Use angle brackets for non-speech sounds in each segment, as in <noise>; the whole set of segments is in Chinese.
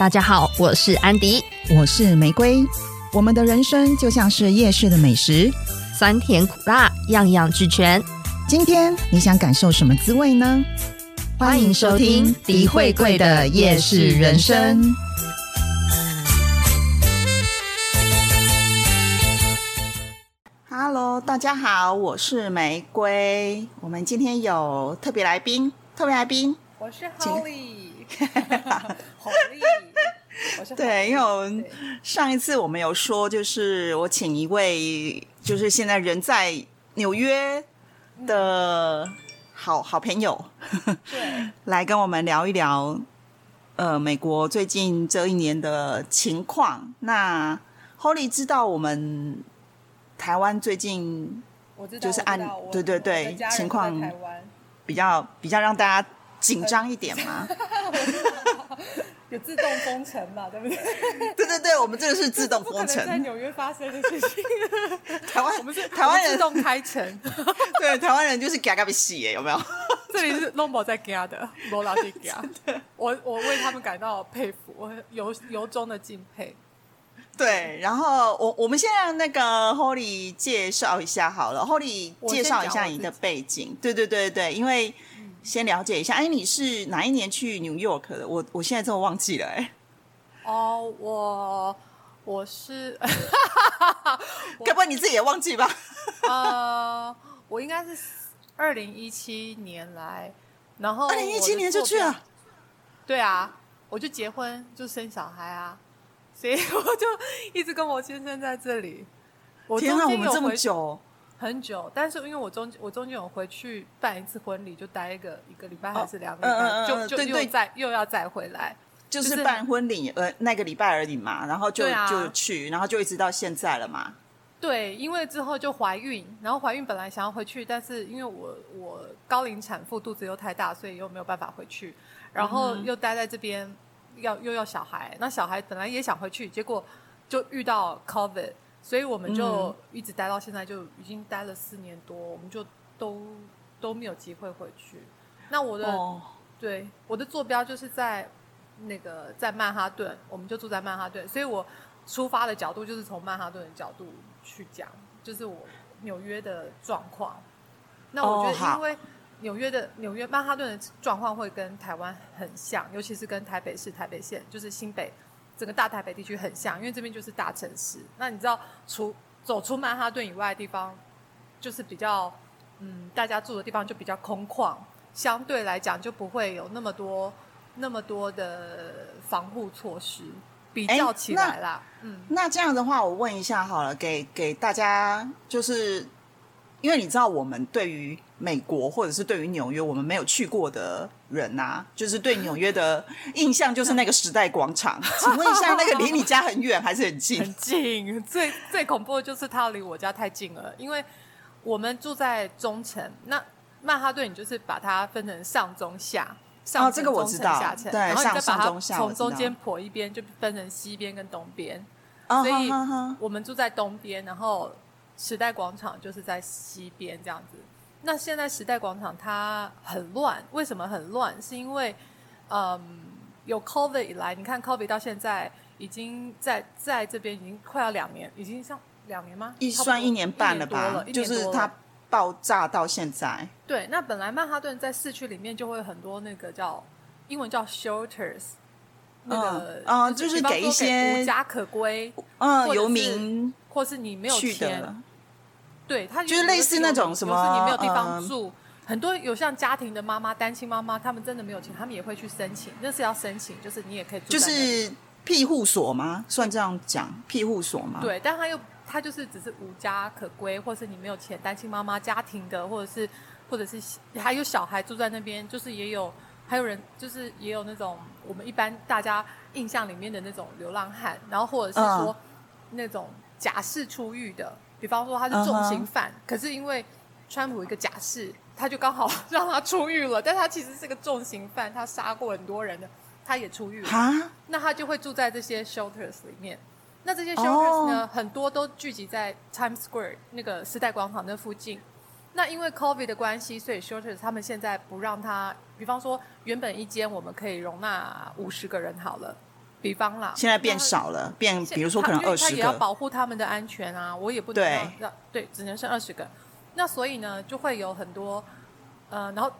大家好，我是安迪，我是玫瑰。我们的人生就像是夜市的美食，酸甜苦辣，样样俱全。今天你想感受什么滋味呢？欢迎收听迪慧贵的夜市人生。Hello，大家好，我是玫瑰。我们今天有特别来宾，特别来宾，我是 Holly。<laughs> 对，因为我们上一次我们有说，就是我请一位，就是现在人在纽约的好好朋友，对，<laughs> 来跟我们聊一聊，呃，美国最近这一年的情况。那 Holly 知道我们台湾最近，就是按对对对情况比较比较让大家紧张一点吗。<laughs> 有自动封城嘛？对不对？对对对，我们这个是自动封城，在纽约发生的事情。台湾我们是台湾人自动开城，<laughs> 对，台湾人就是嘎嘎被洗耶，有没有？这里是 Lombo 在嘎的，罗老弟嘎。我我为他们感到佩服，我由由衷的敬佩。对，然后我我们先让那个 Holly 介绍一下好了，Holly 介绍一下你的背景。对对对对，因为。先了解一下，哎，你是哪一年去 New York 的？我我现在真的忘记了，哎。哦，我我是，<laughs> 该不会你自己也忘记吧？<laughs> 呃，我应该是二零一七年来，然后二零一七年就去了。对啊，我就结婚就生小孩啊，所以 <laughs> 我就一直跟我先生在这里。天啊，我们这么久。很久，但是因为我中我中间有回去办一次婚礼，就待一个一个礼拜还是两个礼拜，就就又再又要再回来，就是办婚礼呃那个礼拜而已嘛，然后就就去，然后就一直到现在了嘛。对，因为之后就怀孕，然后怀孕本来想要回去，但是因为我我高龄产妇肚子又太大，所以又没有办法回去，然后又待在这边要又要小孩，那小孩本来也想回去，结果就遇到 COVID。所以我们就一直待到现在，就已经待了四年多，我们就都都没有机会回去。那我的对我的坐标就是在那个在曼哈顿，我们就住在曼哈顿，所以我出发的角度就是从曼哈顿的角度去讲，就是我纽约的状况。那我觉得，因为纽约的纽约曼哈顿的状况会跟台湾很像，尤其是跟台北市台北县，就是新北。整个大台北地区很像，因为这边就是大城市。那你知道，除走出曼哈顿以外的地方，就是比较嗯，大家住的地方就比较空旷，相对来讲就不会有那么多那么多的防护措施。比较起来啦，嗯，那这样的话，我问一下好了，给给大家，就是因为你知道，我们对于美国或者是对于纽约，我们没有去过的。人呐，就是对纽约的印象就是那个时代广场。请问一下，那个离你家很远还是很近？<laughs> 很近。最最恐怖的就是它离我家太近了，因为我们住在中城。那曼哈顿，你就是把它分成上中下，上这个我知道，下层，然后你再把它从中间剖一边，就分成西边跟东边。所以我们住在东边，然后时代广场就是在西边这样子。那现在时代广场它很乱，为什么很乱？是因为，嗯，有 COVID 以来，你看 COVID 到现在已经在在这边已经快要两年，已经像两年吗？一算一年半了吧，就是它爆炸到现在。对，那本来曼哈顿在市区里面就会很多那个叫英文叫 shelters，那个嗯，就是给一些无家可归嗯游民，或是你没有钱。对，他就是类似那种什么，你没有地方住，很多有像家庭的妈妈、单亲妈妈，他们真的没有钱，他们也会去申请，那是要申请，就是你也可以住。就是庇护所吗？算这样讲，庇护所吗？对，但他又他就是只是无家可归，或是你没有钱，单亲妈妈家庭的，或者是或者是还有小孩住在那边，就是也有还有人，就是也有那种我们一般大家印象里面的那种流浪汉，然后或者是说那种假释出狱的。比方说他是重刑犯，可是因为川普一个假释，他就刚好 <laughs> 让他出狱了。但他其实是个重刑犯，他杀过很多人的，他也出狱了。那他就会住在这些 shelters 里面。那这些 shelters 呢，很多都聚集在 Times Square 那个时代广场那附近。那因为 COVID 的关系，所以 shelters 他们现在不让他。比方说，原本一间我们可以容纳五十个人好了，比方啦，现在变少了，变比如说可能二十他也要，保护他们的安全啊，我也不能对对，只能剩二十个。那所以呢，就会有很多呃，然后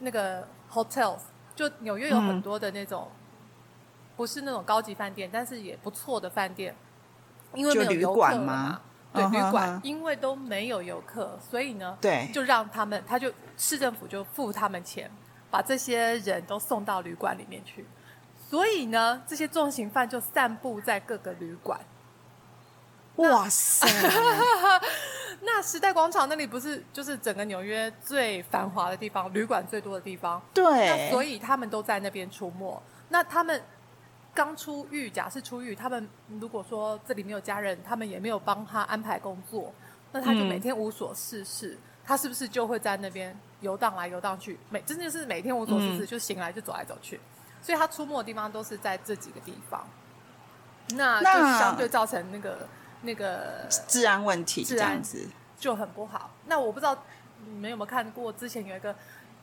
那个 hotels，就纽约有很嗯多的那种，不是那种高级饭店，但是也不错的饭店，因为没有游客嘛。对，旅馆哼因为都没有游客，所以呢，对，就让他们，他就市政府就付他们钱，把这些人都送到旅馆里面去。所以呢，这些重刑犯就散布在各个旅馆。哇塞，<laughs> 那时代广场那里不是就是整个纽约最繁华的地方，旅馆最多的地方。那对，所以他们都在那边出没。那他们刚出狱，假释出狱，他们如果说这里没有家人，他们也没有帮他安排工作，那他就嗯每天无所事事，他是不是就会在那边游荡来游荡去？每真的是每天无所事事，嗯就醒来就走来走去。所以他出没的地方都是在这几个地方，那就那相对造成那个那个治安问题治安这样子，就很不好。那我不知道你们有没有看过，之前有一个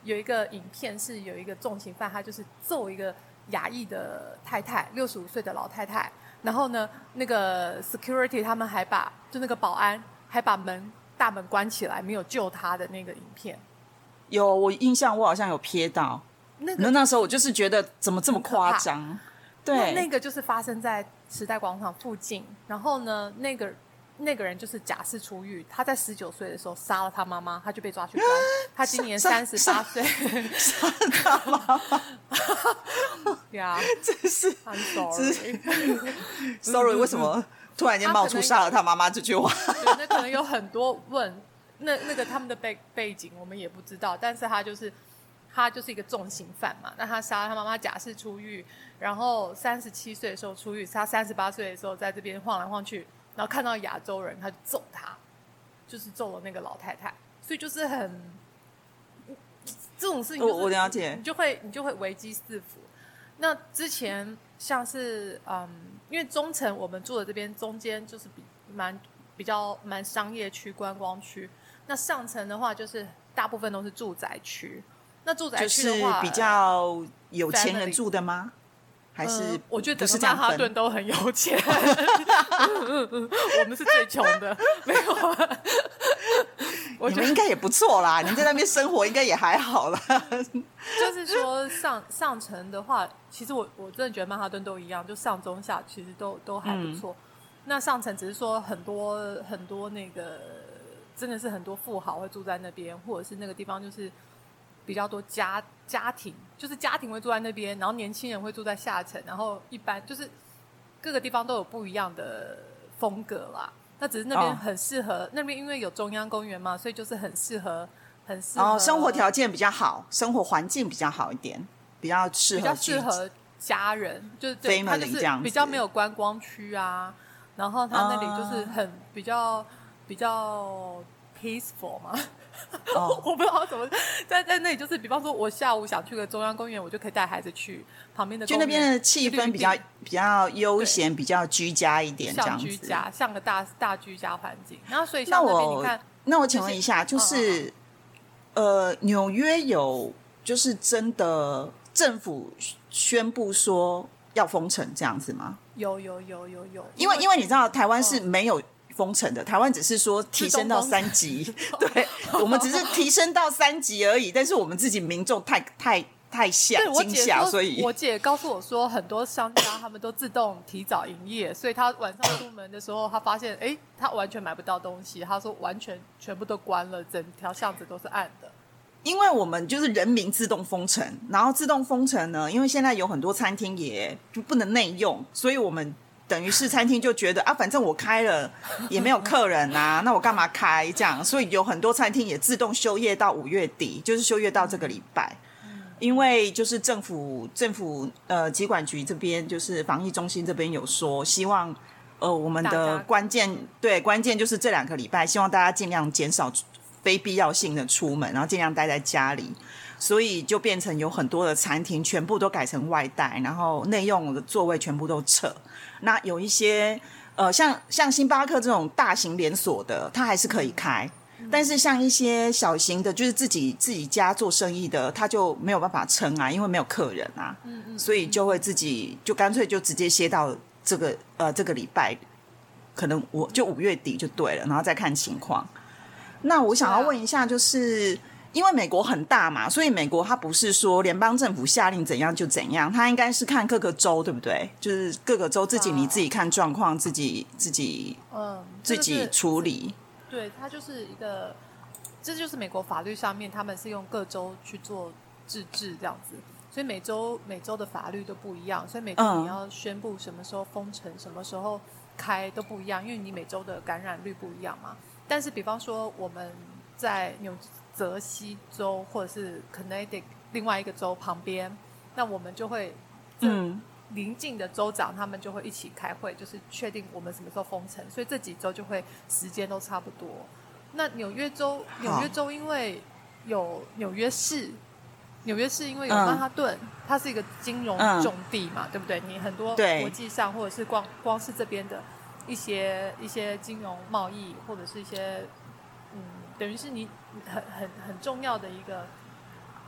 有一个影片，是有一个重刑犯，他就是揍一个亚裔的太太，六十五岁的老太太。然后呢，那个 security 他们还把就那个保安还把门大门关起来，没有救他的那个影片。有我印象，我好像有瞥到，那那个那时候我就是觉得怎么这么夸张，对，那个就是发生在时代广场附近。然后呢，那个那个人就是假释出狱，他在十九岁的时候杀了他妈妈，他就被抓去关。他今年三十八岁，杀他妈妈。<laughs> 对啊，真是 I'm sorry。<laughs> sorry，为什么突然间冒出杀了他妈妈这句话？对，那可能有很多问，那那个他们的背背景我们也不知道，但是他就是他就是一个重刑犯嘛。那他杀了他妈妈，假释出狱，然后三十七岁的时候出狱，他三十八岁的时候在这边晃来晃去，然后看到亚洲人，他就揍他，就是揍了那个老太太，所以就是很这种事情、就是，我我了解你就会你就会危机四伏。那之前像是嗯，因为中城我们住的这边中间就是比蛮比较蛮商业区、观光区，那上层的话就是大部分都是住宅区。那住宅就是区的话，比较有钱人住的吗？还是嗯我觉得整个曼哈顿都很有钱，<laughs> 我们是最穷的，没有。我觉得应该也不错啦，你们在那边生活应该也还好啦。<laughs> 就是说上上层的话，其实我我真的觉得曼哈顿都一样，就上中下其实都都还不错。那上层只是说很多很多那个真的是很多富豪会住在那边，或者是那个地方就是比较多家家庭，就是家庭会住在那边，然后年轻人会住在下层，然后一般就是各个地方都有不一样的风格啦。那只是那边哦很适合，那边因为有中央公园嘛，所以就是很适合，很适合生活条件比较好，生活环境比较好一点，比较适比较合适合家人，就是对它就是比较没有观光区啊，然后它那里就是很比较比较 peaceful 嘛。哦。<laughs> 我不知道怎么在在那里，就是比方说，我下午想去个中央公园，我就可以带孩子去旁边的就那边的气氛比较比较悠闲，比较居家一点，这样子。居家，像个大大居家环境。然后所以那像那边我你看，那我请问一下，就嗯是呃，纽约有就是真的政府宣布说要封城这样子吗？有有有有有，因为因为你知道台湾是没有封城的，台湾只是说提升到三级，<laughs> 对我们只是提升到三级而已，但是我们自己民众太太太吓惊吓，所以我姐告诉我说，很多商家他们都自动提早营业，所以他晚上出门的时候，他发现，哎，他完全买不到东西。他说完全全部都关了，整条巷子都是暗的。因为我们就是人民自动封城，然后自动封城呢，因为现在有很多餐厅也就不能内用，所以我们等于是餐厅就觉得啊，反正我开了也没有客人啊，那我干嘛开这样？所以有很多餐厅也自动休业到五月底，就是休业到这个礼拜。因为就是政府政府呃疾管局这边就是防疫中心这边有说，希望呃我们的家关键对关键就是这两个礼拜，希望大家尽量减少非必要性的出门，然后尽量待在家里。所以就变成有很多的餐厅全部都改成外带，然后内用的座位全部都撤。那有一些呃，像像星巴克这种大型连锁的，它还是可以开。但是像一些小型的，就是自己自己家做生意的，他就没有办法撑啊，因为没有客人啊，嗯嗯，所以就会自己就干脆就直接歇到这个呃这个礼拜，可能我就五月底就对了，然后再看情况。那我想要问一下，就是因为美国很大嘛，所以美国它不是说联邦政府下令怎样就怎样，它应该是看各个州，对不对？就是各个州自己你自己看状况，自己自己嗯，自己处理。对，它就是一个，这就是美国法律上面他们是用各州去做自治这样子，所以每周每周的法律都不一样，所以每州嗯你要宣布什么时候封城、什么时候开都不一样，因为你每周的感染率不一样嘛。但是比方说我们在纽泽西州或者是 Connecticut 另外一个州旁边，那我们就会嗯，邻近的州长他们就会一起开会，就是确定我们什么时候封城，所以这几周就会时间都差不多。那纽约州，纽约州因为有纽约市，纽约市因为有嗯曼哈顿，它是一个金融嗯重地嘛，对不对？你很多对国际上或者是光光是这边的一些一些金融贸易或者是一些嗯，等于是你很很很重要的一个。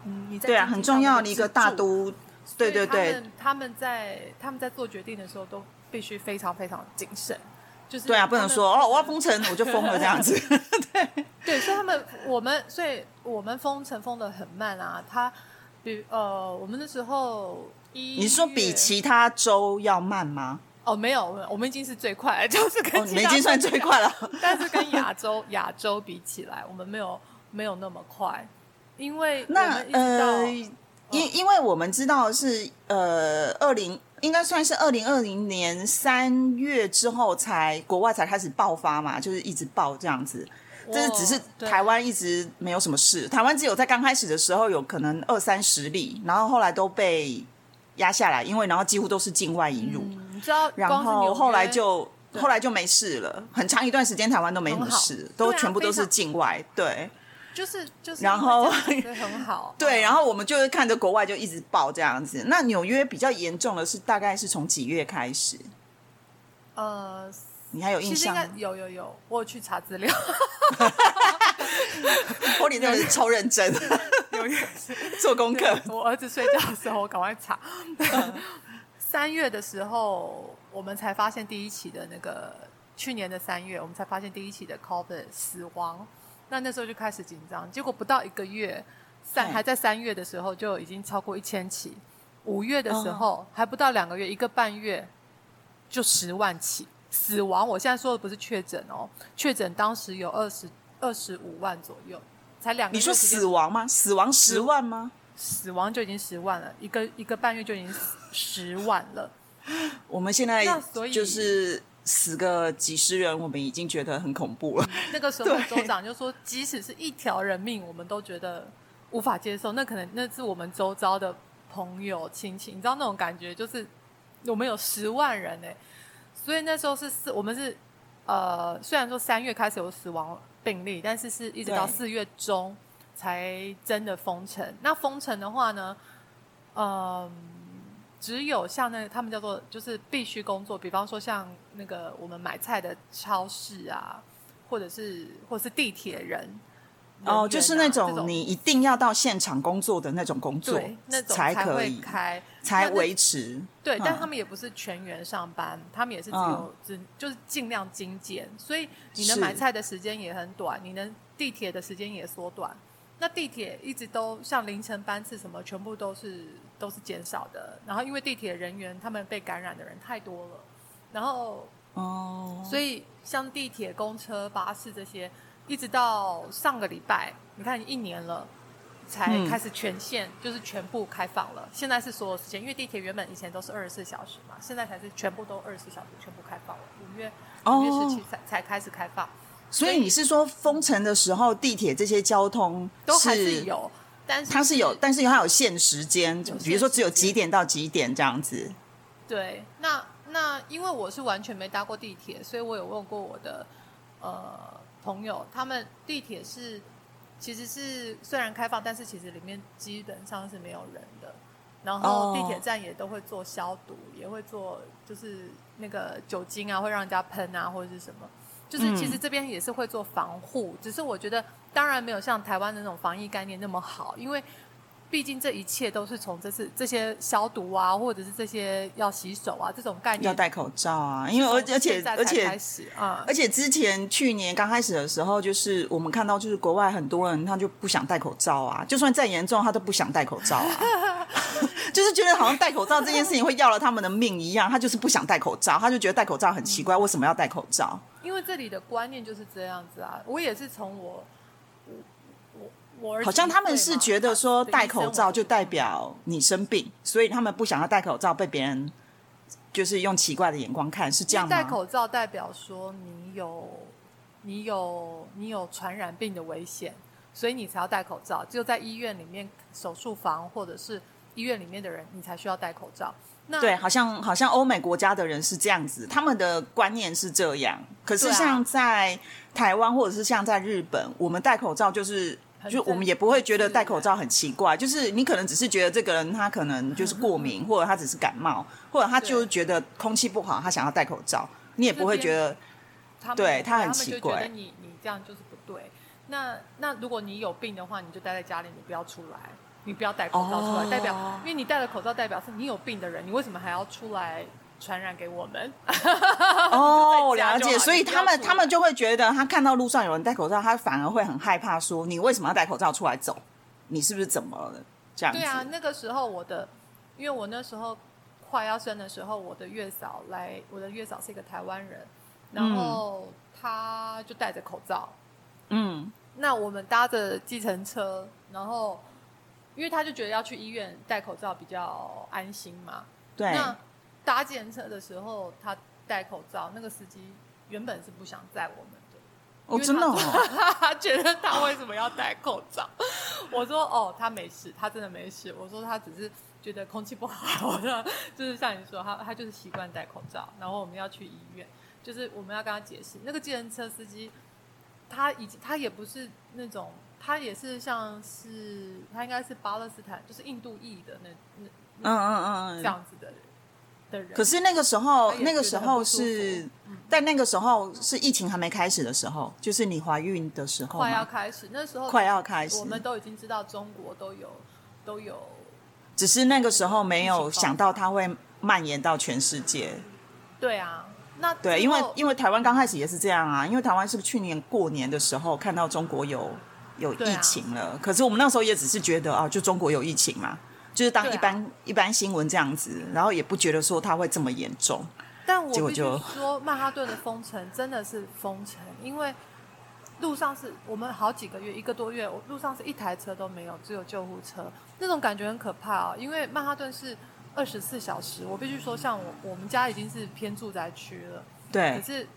嗯，你在对啊，很重要的一个大都，对对对他们在他们在做决定的时候都必须非常非常谨慎，就是对啊，不能说哦，我要封城我就封了 <laughs> 这样子。<laughs> 对对，所以他们我们所以我们封城封的很慢啊。他比呃，我们那时候一你说比其他州要慢吗？哦没有，我们已经是最快了，<laughs> 就是跟哦，其他你们已经算最快了。<laughs> 但是跟亚洲 <laughs> 亚洲比起来，我们没有没有那么快，因为那呃，因因为我们知道是呃，二零应该算是二零二零年三月之后才国外才开始爆发嘛，就是一直爆这样子。这是只是台湾一直没有什么事，台湾只有在刚开始的时候有可能二三十例，然后后来都被压下来，因为然后几乎都是境外引入，嗯，你知道，然后后来就对后来就没事了，很长一段时间台湾都没什么事，都全部都是境外，对。就是就是然后很好，<laughs> 对，嗯然后我们就是看着国外就一直爆这样子。那纽约比较严重的是，大概是从几月开始？呃，你还有印象？有有有，我有去查资料，<laughs> 我你真的是超认真，纽约 <laughs> 做功课。我儿子睡觉的时候，我赶快查。三月的时候，我们才发现第一起的那个，去年的三月，我们才发现第一起的 COVID 死亡。那那时候就开始紧张，结果不到一个月，三还在三月的时候就已经超过一千起，五月的时候、哦还不到两个月，一个半月就十万起死亡。我现在说的不是确诊哦，确诊当时有二十二十五万左右，才两个你说死亡吗？死亡十万吗？死亡就已经十万了，一个一个半月就已经十万了。<laughs> 我们现在那所以就是死个几十人，我们已经觉得很恐怖了。那个时候对州长就说，即使是一条人命，我们都觉得无法接受。那可能那是我们周遭的朋友亲戚，你知道那种感觉，就是我们有十万人哎、所以那时候是四，我们是呃，虽然说三月开始有死亡病例，但是是一直到对四月中才真的封城。那封城的话呢，嗯、只有像那他们叫做就是必须工作，比方说像那个我们买菜的超市啊，或者是或者是地铁人。哦，人就是那种你一定要到现场工作的那种工作对那种才可以，开，才维持。对，嗯但他们也不是全员上班，他们也是只有只就是尽量精简，所以你能买菜的时间也很短，你能地铁的时间也缩短。那地铁一直都像凌晨班次什么，全部都是都是减少的。然后因为地铁人员他们被感染的人太多了，然后哦，所以像地铁、公车、巴士这些，一直到上个礼拜，你看一年了，才嗯开始全线、就是全部开放了。现在是所有时间，因为地铁原本以前都是二十四小时嘛，现在才是全部都二十四小时全部开放了。五月哦五月十七才才开始开放，所以你是说封城的时候，地铁这些交通都还是有，但是它是有，但是它有限时间，有比如说只有几点到几点这样子。对，那那因为我是完全没搭过地铁，所以我有问过我的呃朋友，他们地铁是其实是虽然开放，但是其实里面基本上是没有人的。然后哦地铁站也都会做消毒，也会做就是那个酒精啊，会让人家喷啊或者是什么。就是其实这边也是会做防护，只是我觉得当然没有像台湾的那种防疫概念那么好，因为。毕竟这一切都是从这次这些消毒啊，或者是这些要洗手啊这种概念，要戴口罩啊，因为而而且而且开始啊，而且之前去年刚开始的时候，就是我们看到就是国外很多人他就不想戴口罩啊，就算再严重他都不想戴口罩啊，<laughs> 就是觉得好像戴口罩这件事情会要了他们的命一样，他就是不想戴口罩，他就觉得戴口罩很奇怪，为什么要戴口罩？因为这里的观念就是这样子啊，我也是从我。好像他们是觉得说戴口罩就代表你生病，所以他们不想要戴口罩被别人就是用奇怪的眼光看，是这样吗？戴口罩代表说你有你有你有传染病的危险，所以你才要戴口罩。只有在医院里面手术房或者是医院里面的人，你才需要戴口罩。那对，好像好像欧美国家的人是这样子，他们的观念是这样。可是像在台湾或者是像在日本，我们戴口罩就是。就我们也不会觉得戴口罩很奇怪，就是你可能只是觉得这个人他可能就是过敏，或者他只是感冒，或者他就觉得空气不好，他想要戴口罩，你也不会觉得他，对他很奇怪。你你这样就是不对。那那如果你有病的话，你就待在家里，你不要出来，你不要戴口罩出来，代表因为你戴了口罩，代表是你有病的人，你为什么还要出来？传染给我们 <laughs> 哦，了解。所以他们他们就会觉得，他看到路上有人戴口罩，他反而会很害怕，说你为什么要戴口罩出来走？你是不是怎么了？这样对啊。那个时候我的，因为我那时候快要生的时候，我的月嫂来，我的月嫂是一个台湾人，然后他就戴着口罩。嗯。那我们搭着计程车，然后因为他就觉得要去医院戴口罩比较安心嘛。对。那搭建车的时候，他戴口罩，那个司机原本是不想载我们的。哦，真的？<laughs> 他觉得他为什么要戴口罩？<laughs> 我说哦，他没事，他真的没事。我说他只是觉得空气不好，就是像你说，他他就是习惯戴口罩。然后我们要去医院，就是我们要跟他解释，那个计程车司机，他已经他也不是那种，他也是像是他应该是巴勒斯坦，就是印度裔的那那嗯嗯嗯这样子的人。可是那个时候，那个时候是在那个时候是疫情还没开始的时候，就是你怀孕的时候，快要开始，那时候快要开始，我们都已经知道中国都有都有，只是那个时候没有想到它会蔓延到全世界。对啊，那对，因为因为台湾刚开始也是这样啊，因为台湾是不是去年过年的时候看到中国有有疫情了？可是我们那时候也只是觉得啊，就中国有疫情嘛。就是当一般一般新闻这样子，然后也不觉得说它会这么严重。但我必须说，曼哈顿的封城真的是封城，因为路上是我们好几个月，一个多月，我路上是一台车都没有，只有救护车，那种感觉很可怕啊。因为曼哈顿是二十四小时，我必须说，像我我们家已经是偏住宅区了，对。可是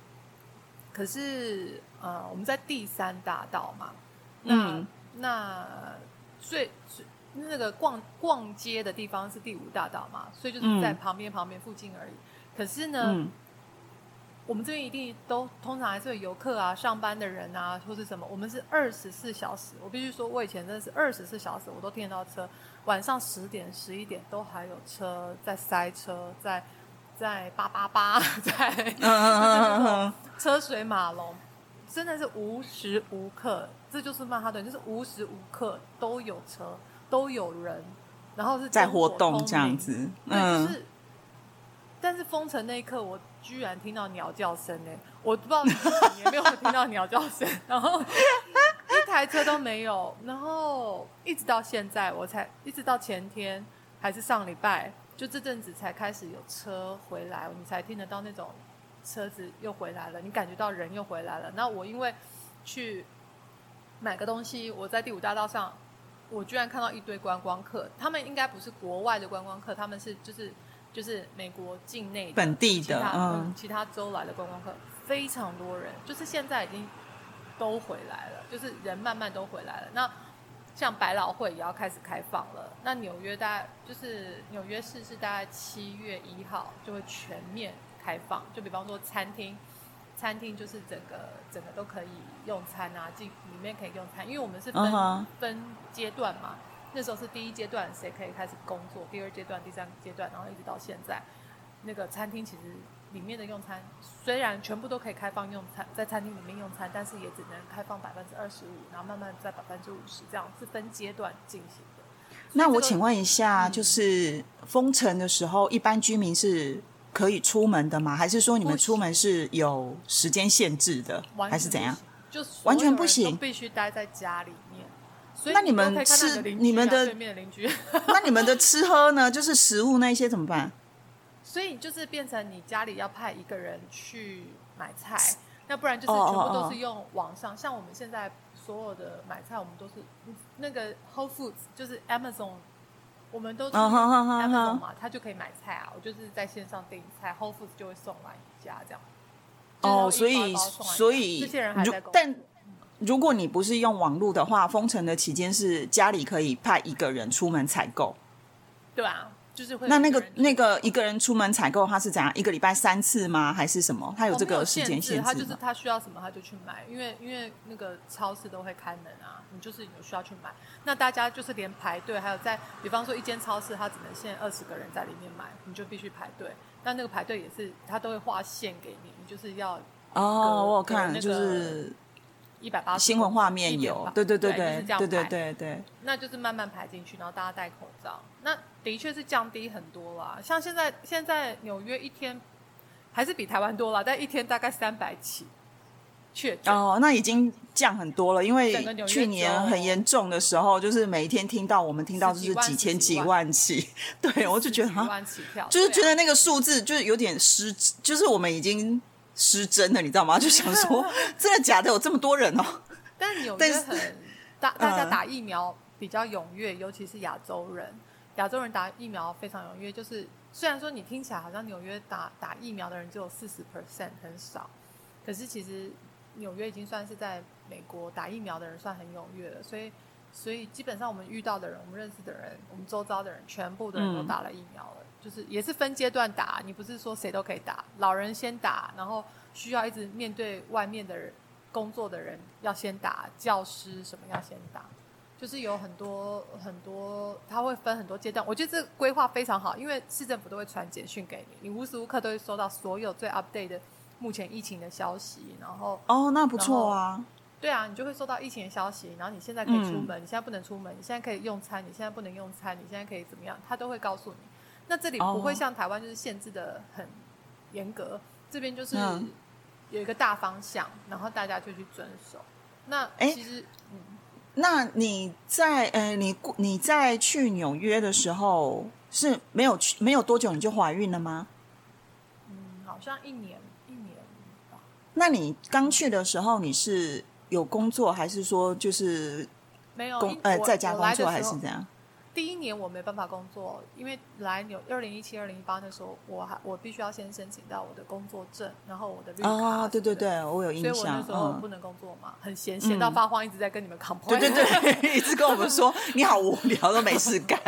可是呃，我们在第三大道嘛，那那最最。那个逛逛街的地方是第五大道嘛，所以就是在旁边旁边附近而已。可是呢，我们这边一定都通常还是有游客啊、上班的人啊，或是什么。我们是二十四小时，我必须说，我以前真的是二十四小时，我都听得到车。晚上十点、十一点都还有车在塞车，在在八八八，<laughs> 在车水马龙，真的是无时无刻，这就是曼哈顿，就是无时无刻都有车。都有人，然后是在活动这样子，嗯，是。但是封城那一刻，我居然听到鸟叫声呢！我不知道你有没有听到鸟叫声，然后 <laughs> 一台车都没有，然后一直到现在，我才一直到前天还是上礼拜，就这阵子才开始有车回来，你才听得到那种车子又回来了，你感觉到人又回来了。那我因为去买个东西，我在第五大道上。我居然看到一堆观光客，他们应该不是国外的观光客，他们是就是就是美国境内本地的嗯其他州来的观光客，非常多人，就是现在已经都回来了，就是人慢慢都回来了。那像百老汇也要开始开放了，那纽约大概就是纽约市是大概七月一号就会全面开放，就比方说餐厅。餐厅就是整个整个都可以用餐啊，进里面可以用餐，因为我们是分分阶段嘛。那时候是第一阶段，谁可以开始工作；第二阶段、第三阶段，然后一直到现在，那个餐厅其实里面的用餐虽然全部都可以开放用餐，在餐厅里面用餐，但是也只能开放百分之二十五，然后慢慢在百分之五十，这样是分阶段进行的。那我请问一下，嗯就是封城的时候，一般居民是可以出门的吗？还是说你们出门是有时间限制的，还是怎样？就完全不行必须待在家里面。所以那你们吃你们的对面的邻居，<laughs> 那你们的吃喝呢？就是食物那些怎么办？所以就是变成你家里要派一个人去买菜，那不然就是全部都哦是用网上。像我们现在所有的买菜，我们都是那个 Whole Foods，就是 Amazon，我们都是哦好好好 Amazon 嘛，他就可以买菜啊。我就是在线上订菜，Whole Foods 就会送来你家这样。哦，所以所以这些人还在工作但如果你不是用网络的话，封城的期间是家里可以派一个人出门采购。对啊，就是会那那个那个一个人出门采购，他是怎样？一个礼拜三次吗？还是什么？他有这个时间限制他就是？他需要什么他就去买，因为因为那个超市都会开门啊，你就是有需要去买。那大家就是连排队，还有在比方说一间超市，它只能限二十个人在里面买，你就必须排队。那那个排队也是他都会划线给你，你就是要哦，我有看，那个就是一百八十新闻画面有，对对对对，对对对。那就是慢慢排进去，然后大家戴口罩。那的确是降低很多啦。像现在现在纽约一天还是比台湾多啦，但一天大概三百起确诊。哦，那已经降很多了，因为去年很严重的时候，就是每一天听到我们听到就是几千几万起，对我就觉得几，万起跳，就是觉得那个数字就是有点失，就是我们已经失真了，你知道吗？就想说 <laughs> 真的假的有这么多人哦？但纽但是约很大，大家嗯打疫苗比较踊跃，尤其是亚洲人。亚洲人打疫苗非常踊跃，就是虽然说你听起来好像纽约打打疫苗的人只有四十 percent 很少，可是其实纽约已经算是在美国打疫苗的人算很踊跃了，所以所以基本上我们遇到的人，我们认识的人，我们周遭的人，全部的人都打了疫苗了，就是也是分阶段打，你不是说谁都可以打，老人先打，然后需要一直面对外面的人工作的人要先打，教师什么要先打。就是有很多很多，它会分很多阶段。我觉得这个规划非常好，因为市政府都会传简讯给你，你无时无刻都会收到所有最 update 的目前疫情的消息。然后，哦，那不错啊，对啊，你就会收到疫情的消息。然后你现在可以出嗯门，你现在不能出门，你现在可以用餐，你现在不能用餐，你现在可以怎么样，他都会告诉你。那这里不会哦像台湾就是限制的很严格，这边就是嗯有一个大方向，然后大家就去遵守。那哎其实，嗯，那你在呃，你你在去纽约的时候是没有去没有多久你就怀孕了吗？嗯，好像一年一年吧。那你刚去的时候你是有工作，还是说就是没有工呃在家工作，还是怎样？第一年我没办法工作，因为来纽二零一七、二零一八那时候，我还我必须要先申请到我的工作证，然后我的绿卡哦，对对对，我有印象所以我那时，候嗯不，能工作嘛，很闲，闲到发慌，一直在跟你们 complain。对对对，一直跟我们说 <laughs> 你好无聊，都没事干，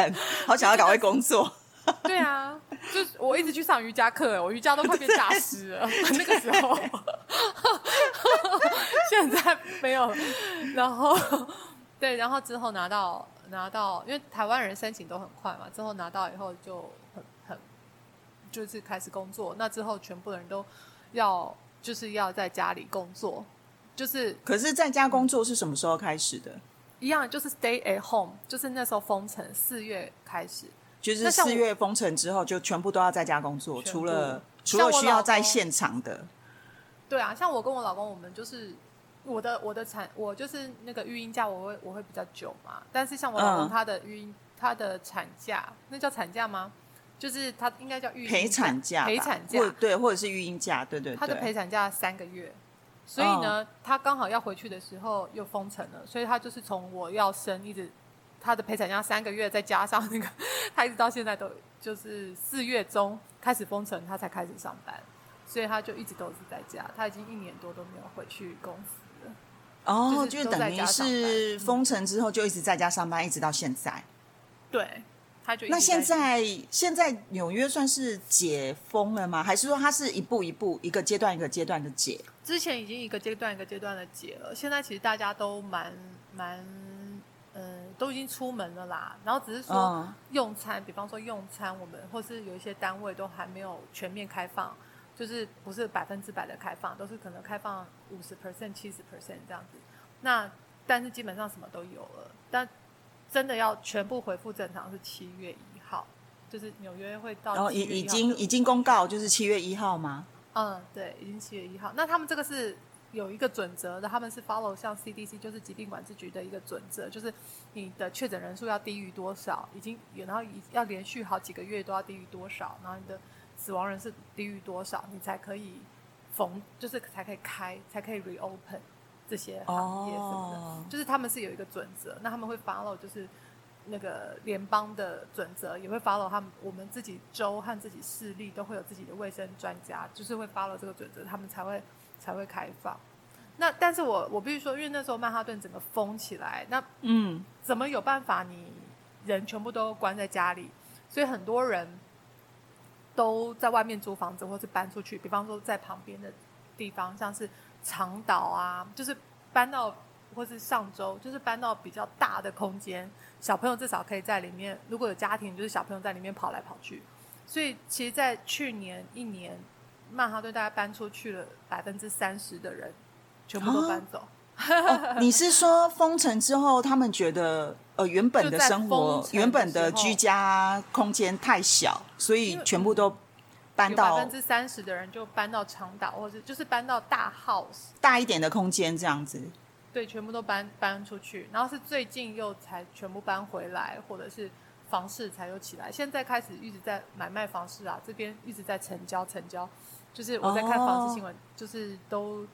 好想要赶快工作。<laughs> 对啊，就是我一直去上瑜伽课，我瑜伽都快变大师了。<laughs> 那个时候，现在没有。然后，对，然后之后拿到拿到，因为台湾人申请都很快嘛，之后拿到以后就很很就是开始工作。那之后全部的人都要就是要在家里工作，就是可是在家工作是什么时候开始的？一样，就是 stay at home，就是那时候封城，四月开始。就是四月封城之后，就全部都要在家工作，除了除了需要在现场的。对啊，像我跟我老公，我们就是我的我的产，我就是那个育婴假，我会我会比较久嘛。但是像我老公嗯他的育婴，他的产假，那叫产假吗？就是他应该叫育婴陪产假，陪产假或，对，或者是育婴假，对对对。他的陪产假三个月，所以呢，他刚好要回去的时候又封城了，所以他就是从我要生一直他的陪产假三个月，再加上那个 <laughs> 他一直到现在都就是四月中开始封城，他才开始上班，所以他就一直都是在家，他已经一年多都没有回去公司了。哦，就等于是封城之后就一直在家上班，一直到现在。对，他就那现在在现在纽约算是解封了吗？还是说它是一步一步、一个阶段一个阶段的解？之前已经一个阶段一个阶段的解了，现在其实大家都蛮蛮，嗯，都已经出门了啦。然后只是说嗯用餐，比方说用餐，我们或是有一些单位都还没有全面开放，就是不是百分之百的开放，都是可能开放五十 percent、七十 percent 这样子。那但是基本上什么都有了，但真的要全部恢复正常是七月一号，就是纽约会到。然后已已经已经公告，就是七月一号吗？嗯，对，已经七月一号。那他们这个是。有一个准则的，他们是 follow 像 CDC 就是疾病管制局的一个准则，就是你的确诊人数要低于多少，已经然后要连续好几个月都要低于多少，然后你的死亡人数低于多少，你才可以缝，就是才可以开，才可以 reopen 这些行业什么的，就是他们是有一个准则，那他们会 follow 就是那个联邦的准则，也会 follow 他们我们自己州和自己市立都会有自己的卫生专家，就是会 follow 这个准则，他们才会。才会开放。那但是我我必须说，因为那时候曼哈顿整个封起来，那嗯，怎么有办法？你人全部都关在家里，所以很多人都在外面租房子，或是搬出去。比方说，在旁边的地方，像是长岛啊，就是搬到，或是上周，就是搬到比较大的空间，小朋友至少可以在里面。如果有家庭，就是小朋友在里面跑来跑去。所以，其实，在去年一年。曼哈顿大概搬出去了百分之三十的人，全部都搬走。<laughs> 你是说封城之后，他们觉得呃原本的生活、原本的居家空间太小，所以全部都搬到百分之三十的人就搬到长岛，或者就是搬到大 house 大一点的空间这样子。对，全部都搬搬出去，然后是最近又才全部搬回来，或者是房市才又起来。现在开始一直在买卖房市啊，这边一直在成交成交。就是我在看房市新闻，就是都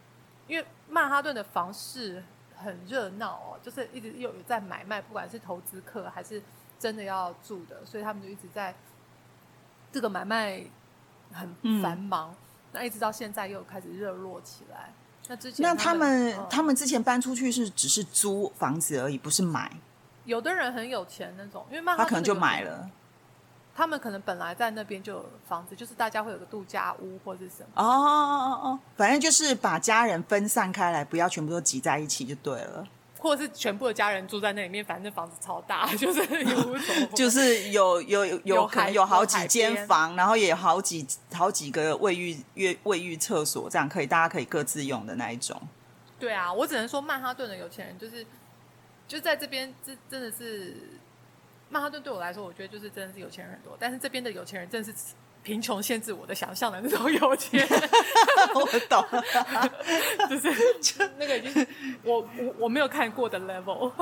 因为曼哈顿的房市很热闹哦，就是一直有有在买卖，不管是投资客还是真的要住的，所以他们就一直在这个买卖很繁忙。那一直到现在又开始热络起来。那之前那他们他们之前搬出去是只是租房子而已，不是买。有的人很有钱那种，因为曼哈顿他可能就买了。他们可能本来在那边就有房子，就是大家会有个度假屋或者什么。哦哦哦哦，反正就是把家人分散开来，不要全部都挤在一起就对了。或者是全部的家人住在那里面，反正房子超大，就是有就是有有有可能有好几间房，然后也有好几好几个卫浴、卫卫浴、厕所，这样可以大家可以各自用的那一种。对啊，我只能说曼哈顿的有钱人就是就在这边，这真的是。曼哈顿对我来说，我觉得就是真的是有钱人很多，但是这边的有钱人真的是贫穷限制我的想象的那种有钱。<laughs> 我懂，<laughs> 就是那个已经我我我没有看过的 level。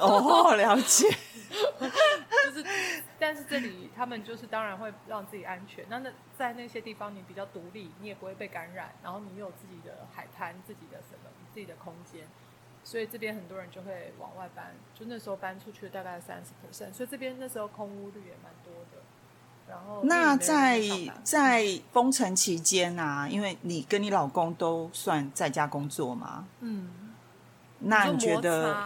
哦，了解。就是，但是这里他们就是当然会让自己安全。那那在那些地方你比较独立，你也不会被感染，然后你有自己的海滩、自己的什么、自己的空间。所以这边很多人就会往外搬，就那时候搬出去大概三十 percent，所以这边那时候空屋率也蛮多的。然后那在在封城期间啊，因为你跟你老公都算在家工作嘛，嗯，那你觉得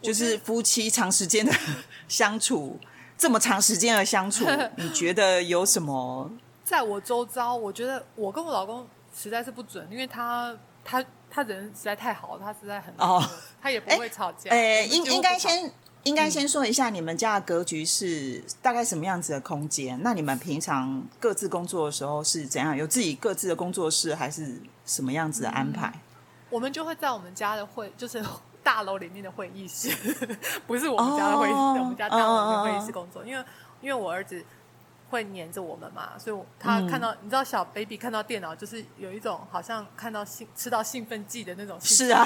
就是夫妻长时间的 <laughs> 相处，这么长时间的相处，<laughs> 你觉得有什么？在我周遭，我觉得我跟我老公实在是不准，因为他他。他人实在太好，他实在很哦，他也不会吵架。诶，应应该先应该先说一下，你们家的格局是大概什么样子的空间？那你们平常各自工作的时候是怎样？有自己各自的工作室，还是什么样子的安排？我们就会在我们家的会，就是大楼里面的会议室，<laughs> 不是我们家的会议室，我们家大楼的会议室工作。因为因为我儿子。会黏着我们嘛？所以他看到，你知道小 baby 看到电脑，就是有一种好像看到兴吃到兴奋剂的那种。是啊，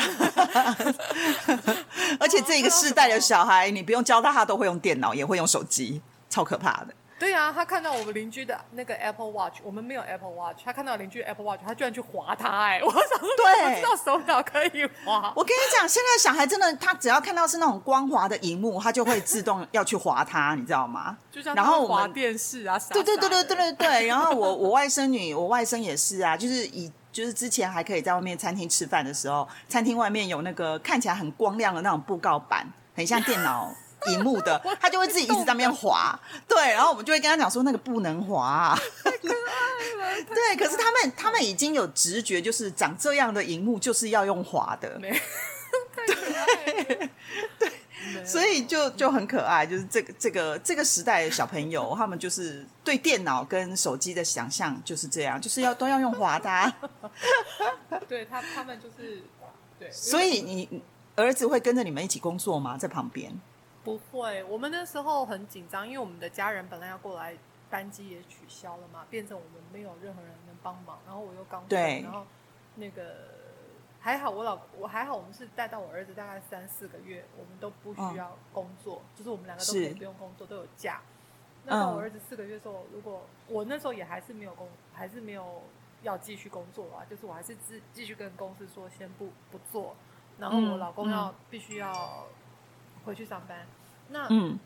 而且这一个 <laughs> 世代的小孩，你不用教他，他都会用电脑，也会用手机，超可怕的。对啊，他看到我们邻居的那个 Apple Watch，我们没有 Apple Watch，他看到邻居 Apple Watch，他居然去划它，哎，<laughs> 我想说，对，知道手表可以划。我跟你讲，现在小孩真的，他只要看到是那种光滑的荧幕，他就会自动要去划它，你知道吗？就像然后划电视啊，对对对对对对对。然后我我外甥女，我外甥也是啊，就是以就是之前还可以在外面餐厅吃饭的时候，餐厅外面有那个看起来很光亮的那种布告板，很像电脑。荧幕的，<laughs> 他就会自己一直在那边滑，对，然后我们就会跟他讲说那个不能滑。<laughs> 对，可是他们他们已经有直觉，就是长这样的荧幕就是要用滑的，<laughs> 太可爱。对，所以就就很可爱，就是这个这个这个时代的小朋友，他们就是对电脑跟手机的想象就是这样，就是要都要用滑的啊。对他他们就是对，所以你儿子会跟着你们一起工作吗？在旁边？不会，我们那时候很紧张，因为我们的家人本来要过来，班机也取消了嘛，变成我们没有任何人能帮忙。然后我又刚对然后那个还好，我老我还好，我们是带到我儿子大概三四个月，我们都不需要工作，就是我们两个都可以不用工作，都有假。那到嗯我儿子四个月的时候，如果我那时候也还是没有工，还是没有要继续工作啊，就是我还是继继续跟公司说先不不做，然后我嗯老公要、必须要回去上班，那嗯。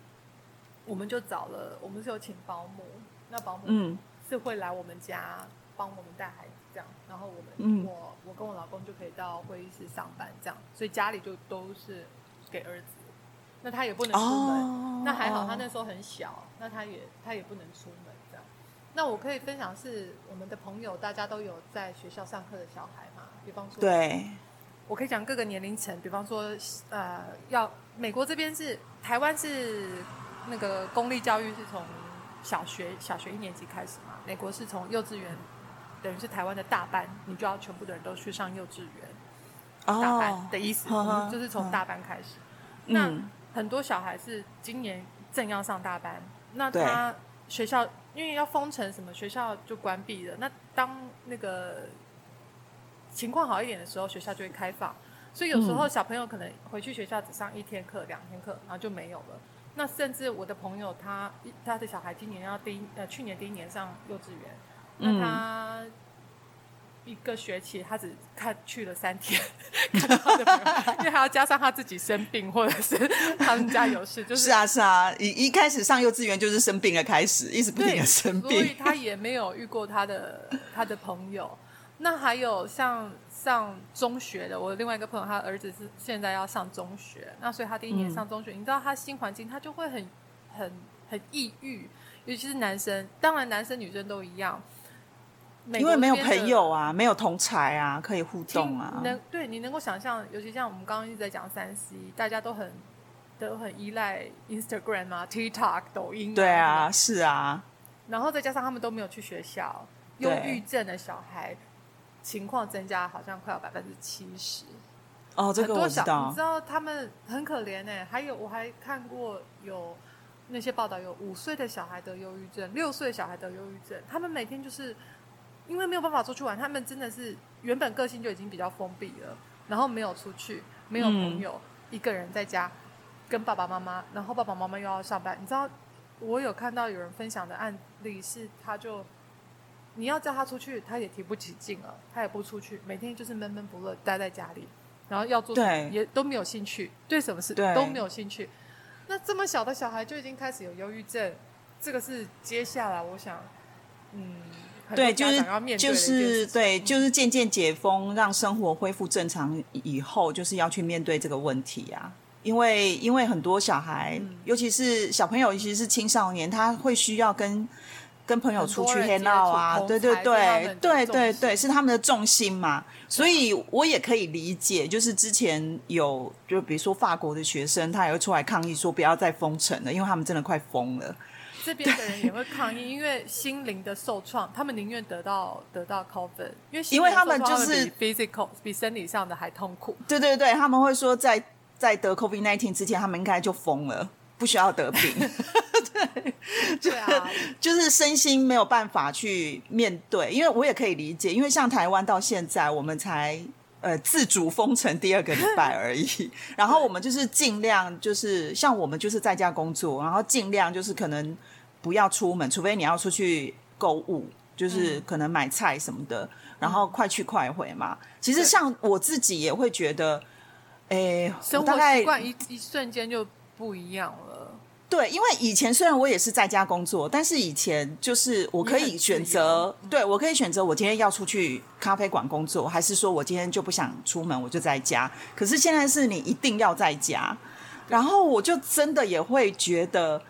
我们就找了，我们是有请保姆，那保姆嗯。是会来我们家帮我们带孩子这样，然后我们、嗯。我我跟我老公就可以到会议室上班这样，所以家里就都是给儿子，那他也不能出门，哦，那还好他那时候很小，那他也他也不能出门这样。那我可以分享是我们的朋友，大家都有在学校上课的小孩嘛，比方说，对我可以讲各个年龄层，比方说，呃，要美国这边是台湾是那个公立教育是从小学小学一年级开始嘛，美国是从幼稚园，等于是台湾的大班，你就要全部的人都去上幼稚园大班哦的意思，呵呵就是从大班开始。那嗯很多小孩是今年正要上大班，那他学校因为要封城，什么学校就关闭了。那当那个情况好一点的时候，学校就会开放。所以有时候嗯小朋友可能回去学校只上一天课、两天课，然后就没有了。那甚至我的朋友他他的小孩今年要第一呃去年第一年上幼稚园，那嗯他一个学期他只看去了三天，<laughs> 看到他的朋友，因为还要加上他自己生病或者是他们家有事，就是是啊是啊，一一开始上幼稚园就是生病的开始，一直不停对，的生 <laughs> 所以。他也没有遇过他的他的朋友。那还有像上中学的，我另外一个朋友，他儿子是现在要上中学，那所以他第一年嗯。上中学，你知道他新环境，他就会很很很抑郁，尤其是男生，当然男生女生都一样，因为没有朋友啊，没有同才啊，可以互动啊。能对你能够想象，尤其像我们刚刚一直在讲三 C，大家都很都很依赖 Instagram 啊、TikTok、抖音、对啊，是啊，然后再加上他们都没有去学校，忧郁症的小孩情况增加，好像快要百分之七十。哦，这个我知道你知。道他们很可怜哎、还有我还看过有那些报道，有五岁的小孩得忧郁症，六岁小孩得忧郁症，他们每天就是因为没有办法出去玩，他们真的是原本个性就已经比较封闭了，然后没有出去，没有朋友，一个人在家跟爸爸妈妈，然后爸爸妈妈又要上班，你知道我有看到有人分享的案例是，他就。你要叫他出去，他也提不起劲了，他也不出去，每天就是闷闷不乐，待在家里，然后要做对也都没有兴趣，对什么事都没有兴趣。那这么小的小孩就已经开始有忧郁症，这个是接下来我想，嗯，对，就是家长要面对就是对，就是渐渐解封，让生活恢复正常以后，就是要去面对这个问题啊。因为因为很多小孩，嗯尤其是小朋友，尤其是青少年，他会需要跟跟朋友出去很多人 hang out 啊，对对对对对对，是他们的重心嘛。所以我也可以理解，就是之前有就比如说法国的学生，他也会出来抗议说不要再封城了，因为他们真的快疯了。这边的人也会抗议，因为心灵的受创，他们宁愿得到得到 COVID，因为因为他们就是比 physical 比生理上的还痛苦。对对对，他们会说在在得 COVID nineteen 之前，他们应该就疯了，不需要得病，<laughs> 对对啊，<laughs> 就是身心没有办法去面对。因为我也可以理解，因为像台湾到现在，我们才呃自主封城第二个礼拜而已，<laughs> 然后我们就是尽量就是像我们就是在家工作，然后尽量就是可能不要出门，除非你要出去购物。就是可能买菜什么的，然后快去快回嘛。其实像我自己也会觉得，诶，生活我大概习惯一一瞬间就不一样了。对，因为以前虽然我也是在家工作，但是以前就是我可以选择，对我可以选择我今天要出去咖啡馆工作，还是说我今天就不想出门，我就在家。可是现在是你一定要在家，然后我就真的也会觉得，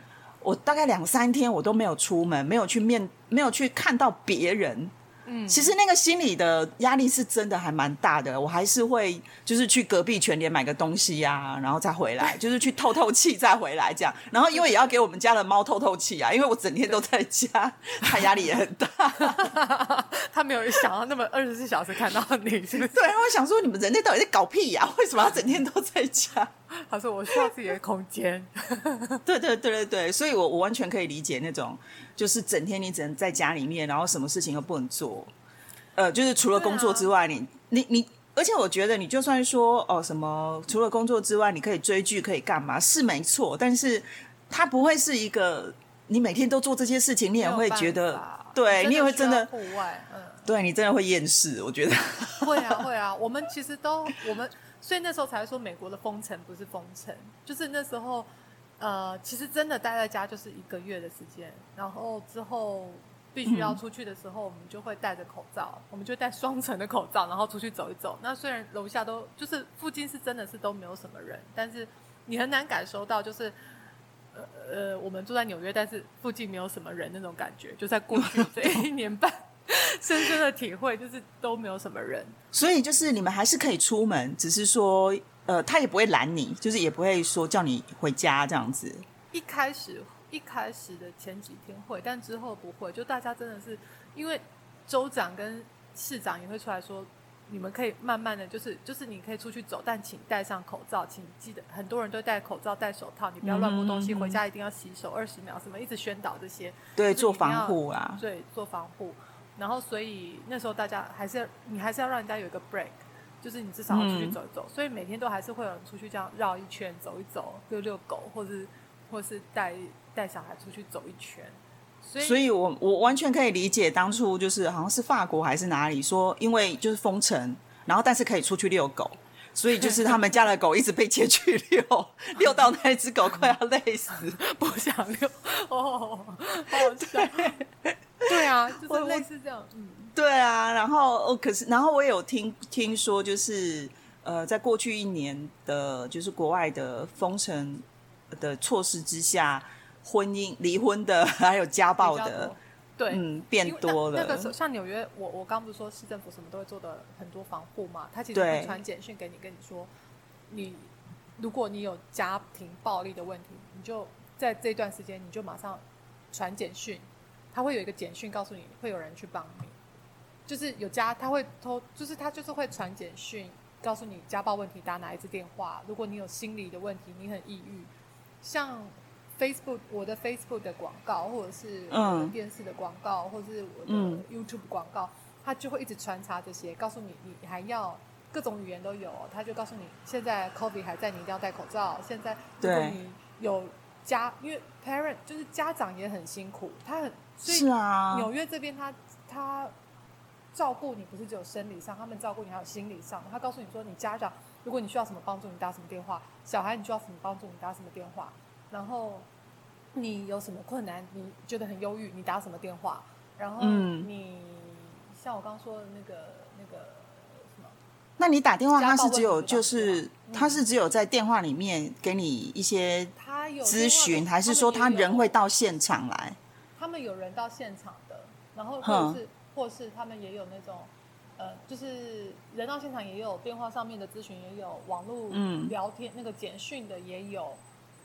我大概两三天我都没有出门，没有去面，没有去看到别人。嗯，其实那个心理的压力是真的还蛮大的。我还是会就是去隔壁全联买个东西呀，然后再回来，<laughs> 就是去透透气再回来这样。然后因为也要给我们家的猫透透气啊，因为我整天都在家，它压力也很大。<laughs> 他没有想到那么二十四小时看到你，是不是？对，我想说你们人类到底在搞屁呀？为什么要整天都在家？他说我需要自己的空间。<laughs> 对对对对对，所以我我完全可以理解那种。就是整天你只能在家里面，然后什么事情都不能做，呃，就是除了工作之外，你你你，而且我觉得你就算说哦什么，除了工作之外，你可以追剧，可以干嘛，是没错，但是它不会是一个你每天都做这些事情，你也会觉得，对你也会真的户外，嗯，对你真的会厌世，我觉得 <laughs> 会啊会啊，我们其实都我们，所以那时候才说美国的封城不是封城，就是那时候。呃，其实真的待在家就是一个月的时间，然后之后必须要出去的时候，我们就会戴着口罩，我们就戴双层的口罩，然后出去走一走。那虽然楼下都就是附近是真的是都没有什么人，但是你很难感受到就是呃呃，我们住在纽约，但是附近没有什么人那种感觉。就在过去这一年半，<laughs> 深深的体会就是都没有什么人。所以就是你们还是可以出门，只是说。呃，他也不会拦你，就是也不会说叫你回家这样子。一开始一开始的前几天会，但之后不会。就大家真的是因为州长跟市长也会出来说，你们可以慢慢的就是就是你可以出去走，但请戴上口罩，请记得很多人都戴口罩戴手套，你不要乱摸东西，回家一定要洗手二十秒，什么一直宣导这些。对，做防护啊。对，做防护。然后所以那时候大家还是你还是要让人家有一个 break。就是你至少要出去走一走，所以每天都还是会有人出去这样绕一圈走一走，遛遛狗，或是或是带带小孩出去走一圈。所以，所以我我完全可以理解当初就是好像是法国还是哪里说，因为就是封城，然后但是可以出去遛狗，所以就是他们家的狗一直被接去遛，<laughs> 遛到那只狗快要累死，<laughs> 不想遛。哦，好笑。<laughs> <laughs> 对啊，<laughs> 就是类似这样，嗯。对啊，然后哦，可是然后我有听听说，就是呃，在过去一年的，就是国外的封城的措施之下，婚姻离婚的还有家暴的，对，嗯，变多了。那个像纽约，我我刚不是说市政府什么都会做的很多防护嘛？他其实会传简讯给你，跟你说，你如果你有家庭暴力的问题，你就在这段时间你就马上传简讯，他会有一个简讯告诉你会有人去帮你。就是有家，他会偷，就是他就是会传简讯告诉你家暴问题打哪一支电话。如果你有心理的问题，你很抑郁，像 Facebook 我的 Facebook 的广告，或者是电视的广告，或者是我的 YouTube 广告，他就会一直穿插这些，告诉你你还要各种语言都有。他就告诉你现在 COVID 还在，你一定要戴口罩。现在如果你有家，因为 parent 就是家长也很辛苦，他很所以纽约这边他他。照顾你不是只有生理上，他们照顾你还有心理上。他告诉你说，你家长，如果你需要什么帮助，你打什么电话；小孩你需要什么帮助，你打什么电话。然后你有什么困难，你觉得很忧郁，你打什么电话。然后你像我刚刚说的那个那个什么，那你打电话，他是只有就是他是只有在电话里面给你一些咨询，还是说他人会到现场来？他们有人到现场的，然后或者是。或是他们也有那种，呃，就是人到现场也有电话上面的咨询，也有网络聊天那个简讯的也有，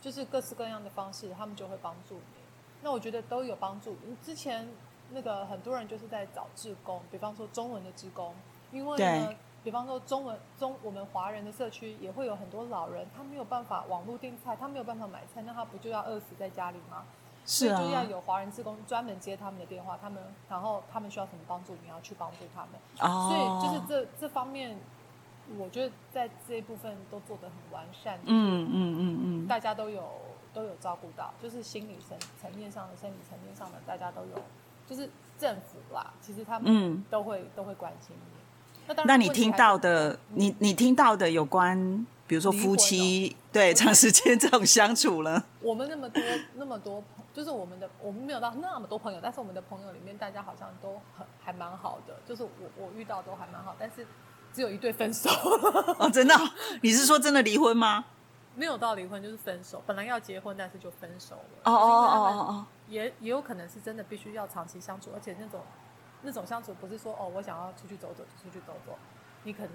就是各式各样的方式，他们就会帮助你。那我觉得都有帮助。之前那个很多人就是在找志工，比方说中文的志工，因为呢，比方说中文中我们华人的社区也会有很多老人，他没有办法网络订菜，他没有办法买菜，那他不就要饿死在家里吗？所以就要有华人职工专门接他们的电话，他们然后他们需要什么帮助，你要去帮助他们。哦，所以就是这这方面，我觉得在这一部分都做得很完善。嗯嗯嗯嗯，大家都有都有照顾到，就是心理层层面上的、生理层面上的，大家都有，就是政府啦，其实他们都会都会关心你。那当然，那你听到的，你你听到的有关。比如说夫妻对。长时间这种相处了，我们那么多那么多朋，就是我们的我们没有到那么多朋友，但是我们的朋友里面大家好像都很还蛮好的，就是我我遇到都还蛮好，但是只有一对分手。哦，真的？你是说真的离婚吗？没有到离婚就是分手，本来要结婚但是就分手了。哦哦哦哦哦，也也有可能是真的必须要长期相处，而且那种那种相处不是说哦，我想要出去走走就出去走走，你可能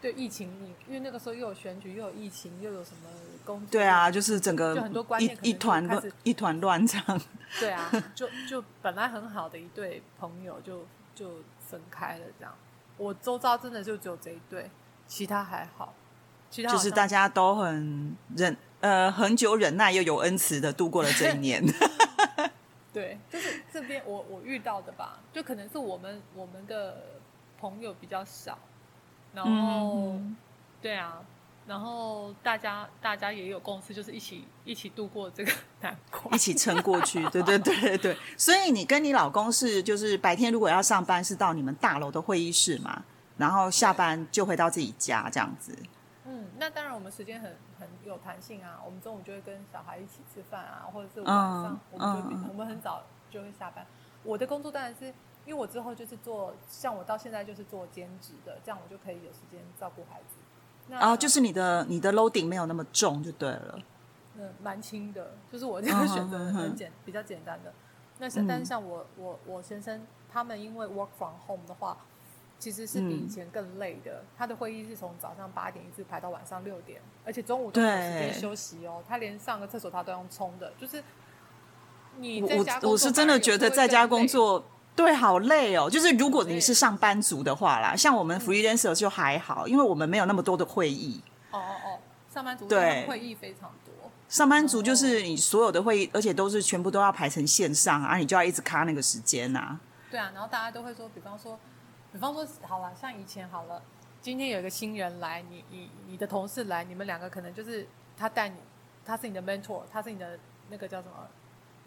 对疫情，你因为那个时候又有选举，又有疫情，又有什么工作，对啊，就是整个就很多观一念一团乱一团乱这样。对啊，就就本来很好的一对朋友就就分开了，这样。我周遭真的就只有这一对，其他还好，其他就是大家都很忍，呃，很久忍耐又有恩慈的度过了这一年。<laughs> 对，就是这边我我遇到的吧，就可能是我们我们的朋友比较少，然后、嗯对啊，然后大家大家也有共识，就是一起一起度过这个 <laughs> 难关一。起撑过去，对对对对对。所以你跟你老公是，就是白天如果要上班，是到你们大楼的会议室嘛，然后下班就回到自己家这样子。嗯，那当然我们时间很很有弹性啊，我们中午就会跟小孩一起吃饭啊，或者是晚上、嗯我们就、我们很早就会下班。我的工作当然是因为我之后就是做，像我到现在就是做兼职的，这样我就可以有时间照顾孩子。那然后就是你的你的 loading 没有那么重就对了。嗯，蛮轻的，就是我这个嗯选择很简、比较简单的。那像、嗯但是像我我我先生他们因为 work from home 的话，其实是比嗯以前更累的。他的会议是从早上八点一直排到晚上六点，而且中午都没有时间休息哦。他连上个厕所他都用冲的，就是你我在家工作我我是真的觉得在家工作。对，好累哦。就是如果你是上班族的话啦，像我们 freelancer 就还好，因为我们没有那么多的会议。哦哦哦，上班族对会议非常多。上班族就是你所有的会议，而且都是全部都要排成线上啊，你就要一直卡那个时间啊。对啊，然后大家都会说，比方说，比方说，好了，像以前好了，今天有一个新人来，你你你的同事来，你们两个可能就是他带你，他是你的 mentor，他是你的那个叫什么，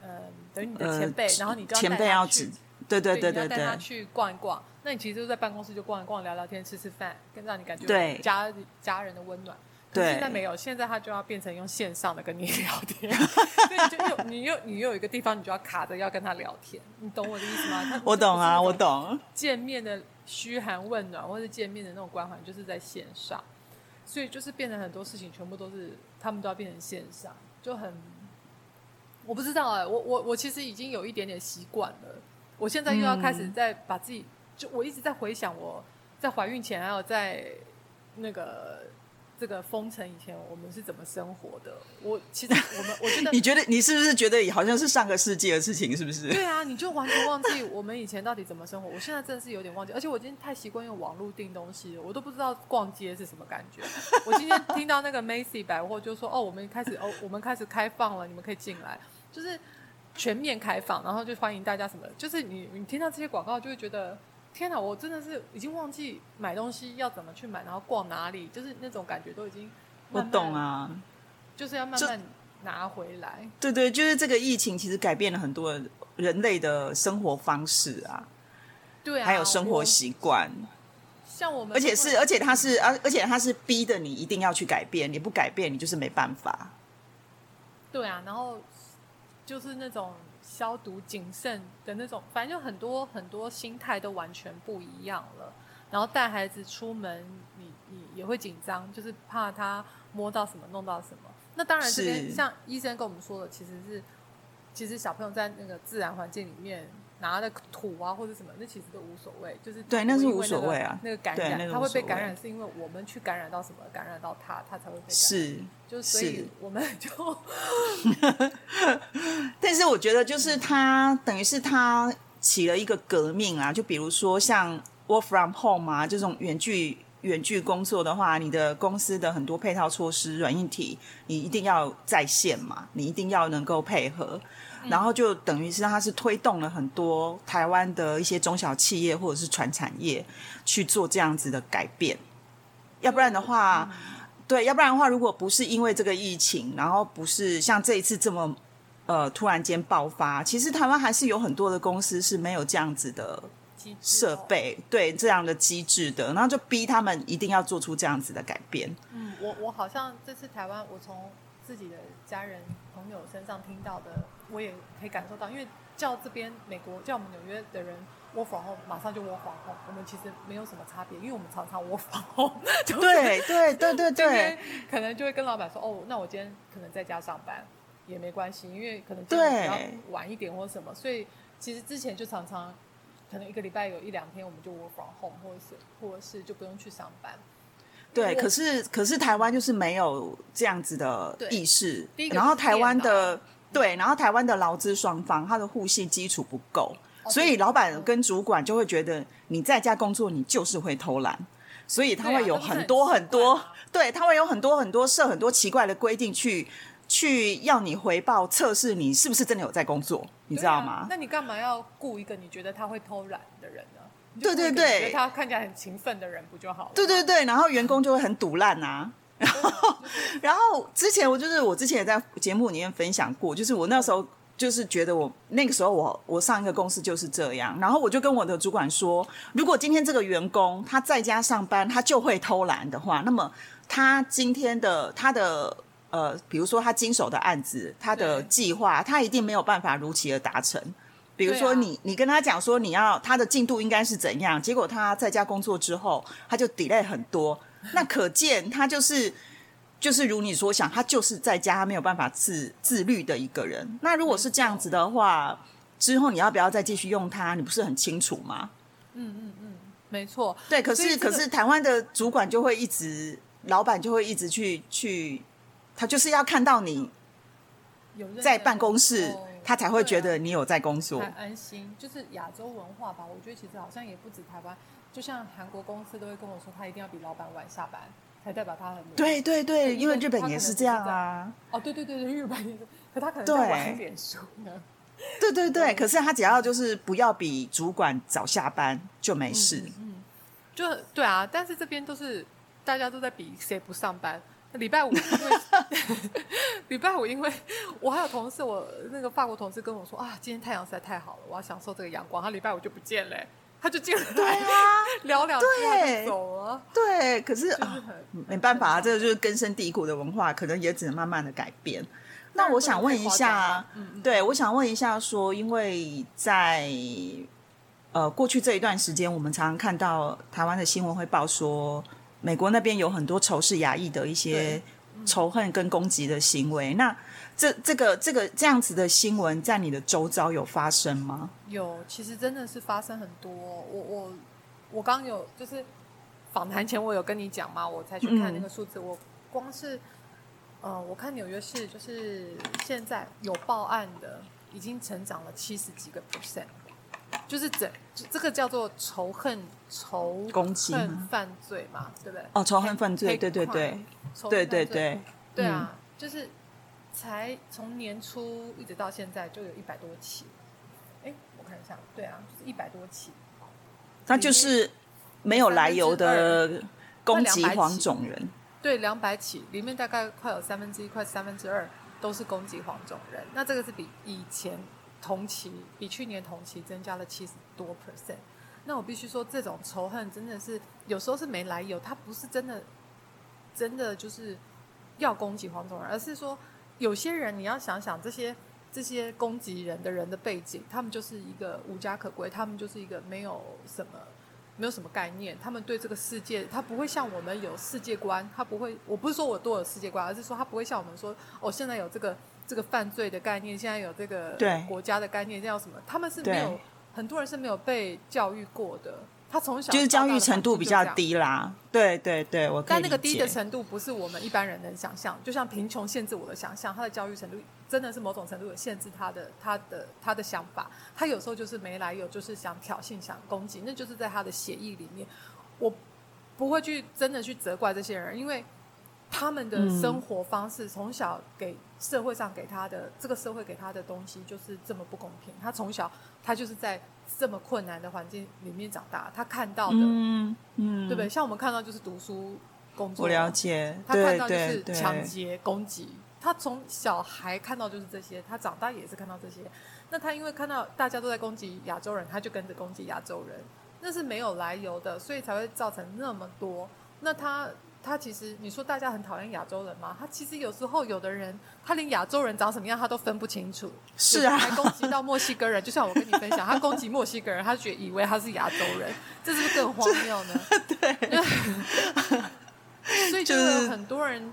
呃，等于你的前辈，然后你就要前辈要指，对对对对你要带他，去逛一逛。那你其实就在办公室就逛一逛，聊聊天，吃吃饭，更让你感觉对家家人的温暖。对现在没有，现在他就要变成用线上的跟你聊天，所以你就又你又你又有一个地方，你就要卡着要跟他聊天，你懂我的意思吗？<laughs> 我懂啊，我懂。见面的嘘寒问暖，或者见面的那种关怀，就是在线上，所以就是变成很多事情全部都是他们都要变成线上，就很我不知道哎、我我我其实已经有一点点习惯了，我现在又要开始嗯在把自己，就我一直在回想我在怀孕前，还有在那个。这个封城以前，我们是怎么生活的？我其实我们我觉得 <laughs> 你觉得你是不是觉得好像是上个世纪的事情？是不是？对啊，你就完全忘记我们以前到底怎么生活。我现在真的是有点忘记，而且我今天太习惯用网络订东西了，我都不知道逛街是什么感觉。我今天听到那个 Macy 百货就说：“哦，我们开始哦，我们开始开放了，你们可以进来，就是全面开放，然后就欢迎大家什么。”就是你你听到这些广告，就会觉得天哪，我真的是已经忘记买东西要怎么去买，然后逛哪里，就是那种感觉都已经我慢慢懂，啊。就是要慢慢拿回来。对对，就是这个疫情其实改变了很多人类的生活方式啊，对啊，还有生活习惯，像我们而且是而且它是而而且它是逼的你一定要去改变，你不改变你就是没办法。对啊，然后就是那种消毒谨慎的那种，反正就很多很多心态都完全不一样了。然后带孩子出门，你你也会紧张，就是怕他摸到什么弄到什么。那当然，这边像医生跟我们说的，其实是其实小朋友在那个自然环境里面拿的土啊或者什么，那其实都无所谓，就是对那是无所谓啊那个感染他会被感染，是因为我们去感染到什么，感染到他，他才会被感染。是，就所以我们就 <laughs> 但是我觉得就是他等于是他起了一个革命啊，就比如说像 work from home 啊这种远距远距工作的话，你的公司的很多配套措施、软硬体，你一定要在线嘛，你一定要能够配合。然后就等于是它是推动了很多台湾的一些中小企业或者是传产业去做这样子的改变，要不然的话，对，要不然的话，如果不是因为这个疫情，然后不是像这一次这么呃突然间爆发，其实台湾还是有很多的公司是没有这样子的设哦备，对这样的机制的，然后就逼他们一定要做出这样子的改变。嗯，我我好像这次台湾，我从自己的家人朋友身上听到的，我也可以感受到，因为叫这边美国叫我们纽约的人 work from home，马上就 work from home，我们其实没有什么差别，因为我们常常 work from home，就对对对对对可能就会跟老板说，哦，那我今天可能在家上班也没关系，因为可能今天比较对晚一点或什么，所以其实之前就常常可能一个礼拜有一两天我们就 work from home，或者是或者是就不用去上班。对，可是可是台湾就是没有这样子的意识然后台湾的对，然后台湾的劳资双方他的互信基础不够，所以老板跟主管就会觉得你在家工作你就是会偷懒，所以他会有很很多很多，对他会有很多很多设很多奇怪的规定去去要你回报测试你是不是真的有在工作，你你知道吗？那你干嘛要雇一个你觉得他会偷懒的人呢？对对对他看起来很勤奋的人不就好了？对对对，然后员工就会很堵烂啊。然后，然后之前我就是我之前也在节目里面分享过，就是我那时候就是觉得我那个时候我我上一个公司就是这样，然后我就跟我的主管说，如果今天这个员工他在家上班，他就会偷懒的话，那么他今天的他的呃，比如说他经手的案子，他的计划，他一定没有办法如期的达成。比如说你，你跟他讲说你要他的进度应该是怎样，结果他在家工作之后，他就 delay 很多，那可见他就是就是如你所想，他就是在家他没有办法自自律的一个人。那如果是这样子的话，之后你要不要再继续用他？你不是很清楚吗？嗯嗯嗯没错。对，可是可是台湾的主管就会一直，老板就会一直去去，他就是要看到你有在办公室，哦他才会觉得你有在工作。很安心。就是亚洲文化吧，我觉得其实好像也不止台湾，就像韩国公司都会跟我说，他一定要比老板晚下班，才代表他很对对对，因为日本也是这样啊。哦，对对对对，日本也是，可他可能晚一点说呢。<laughs> 对对对，可是他只要就是不要比主管早下班就没事。嗯就对啊，但是这边都是大家都在比谁不上班。礼拜五因为 <laughs> 礼拜五，因为我还有同事，我那个法国同事跟我说啊，今天太阳实在太好了，我要享受这个阳光。他礼拜五就不见了、他就进来对啊，<laughs> 聊两句他对走了。对，可是就是啊，很没办法，这个就是根深蒂固的文化，可能也只能慢慢的改变。那我想问一下，对我想问一下说，因为在呃过去这一段时间，我们常常看到台湾的新闻会报说，美国那边有很多仇视亚裔的一些仇恨跟攻击的行为。那这这个这个这样子的新闻，在你的周遭有发生吗？有，其实真的是发生很多。我我我刚有就是访谈前我有跟你讲嘛，我才去看那个数字。我光是呃，我看纽约市就是现在有报案的已经成长了七十几个 percent，就是整这个叫做仇恨仇攻击吗恨犯罪嘛，对不对？哦，仇恨犯罪对对对，对对对，对啊，就是才从年初一直到现在就有一百多起。哎，我看一下，对啊，就是一百多起。他就是没有来由的攻击黄种人。对，两百起里面大概快有三分之一，快三分之二都是攻击黄种人。那这个是比以前同期，比去年同期增加了七十多 percent。那我必须说，这种仇恨真的是有时候是没来由，他不是真的真的就是要攻击黄种人，而是说有些人你要想想这些这些攻击人的人的背景，他们就是一个无家可归，他们就是一个没有什么。没有什么概念，他们对这个世界，他不会像我们有世界观，他不会，我不是说我多有世界观，而是说他不会像我们说，哦，现在有这个这个犯罪的概念，现在有这个对国家的概念，这样什么？他们是没有，很多人是没有被教育过的，他从小就是教育程度比较。低啦，对对对，我但那个低的程度不是我们一般人能想象，就像贫穷限制我的想象，他的教育程度真的是某种程度有限制他的他的他的想法。他有时候就是没来由，就是想挑衅、想攻击，那就是在他的协议里面。我不会去真的去责怪这些人，因为他们的嗯生活方式从小给社会上给他的这个社会给他的东西就是这么不公平。他从小他就是在这么困难的环境里面长大，他看到的。嗯嗯，对不对？像我们看到就是读书、工作，我了解，他看到就是抢劫、攻击，他从小孩看到就是这些，他长大也是看到这些。那他因为看到大家都在攻击亚洲人，他就跟着攻击亚洲人，那是没有来由的，所以才会造成那么多。那他他其实你说大家很讨厌亚洲人吗？他其实有时候有的人他连亚洲人长什么样他都分不清楚，是啊还攻击到墨西哥人，就像我跟你分享，<laughs> 他攻击墨西哥人，他觉得以为他是亚洲人，这是不是更荒谬呢？<laughs> 对 <laughs> 所以就就是是很多人，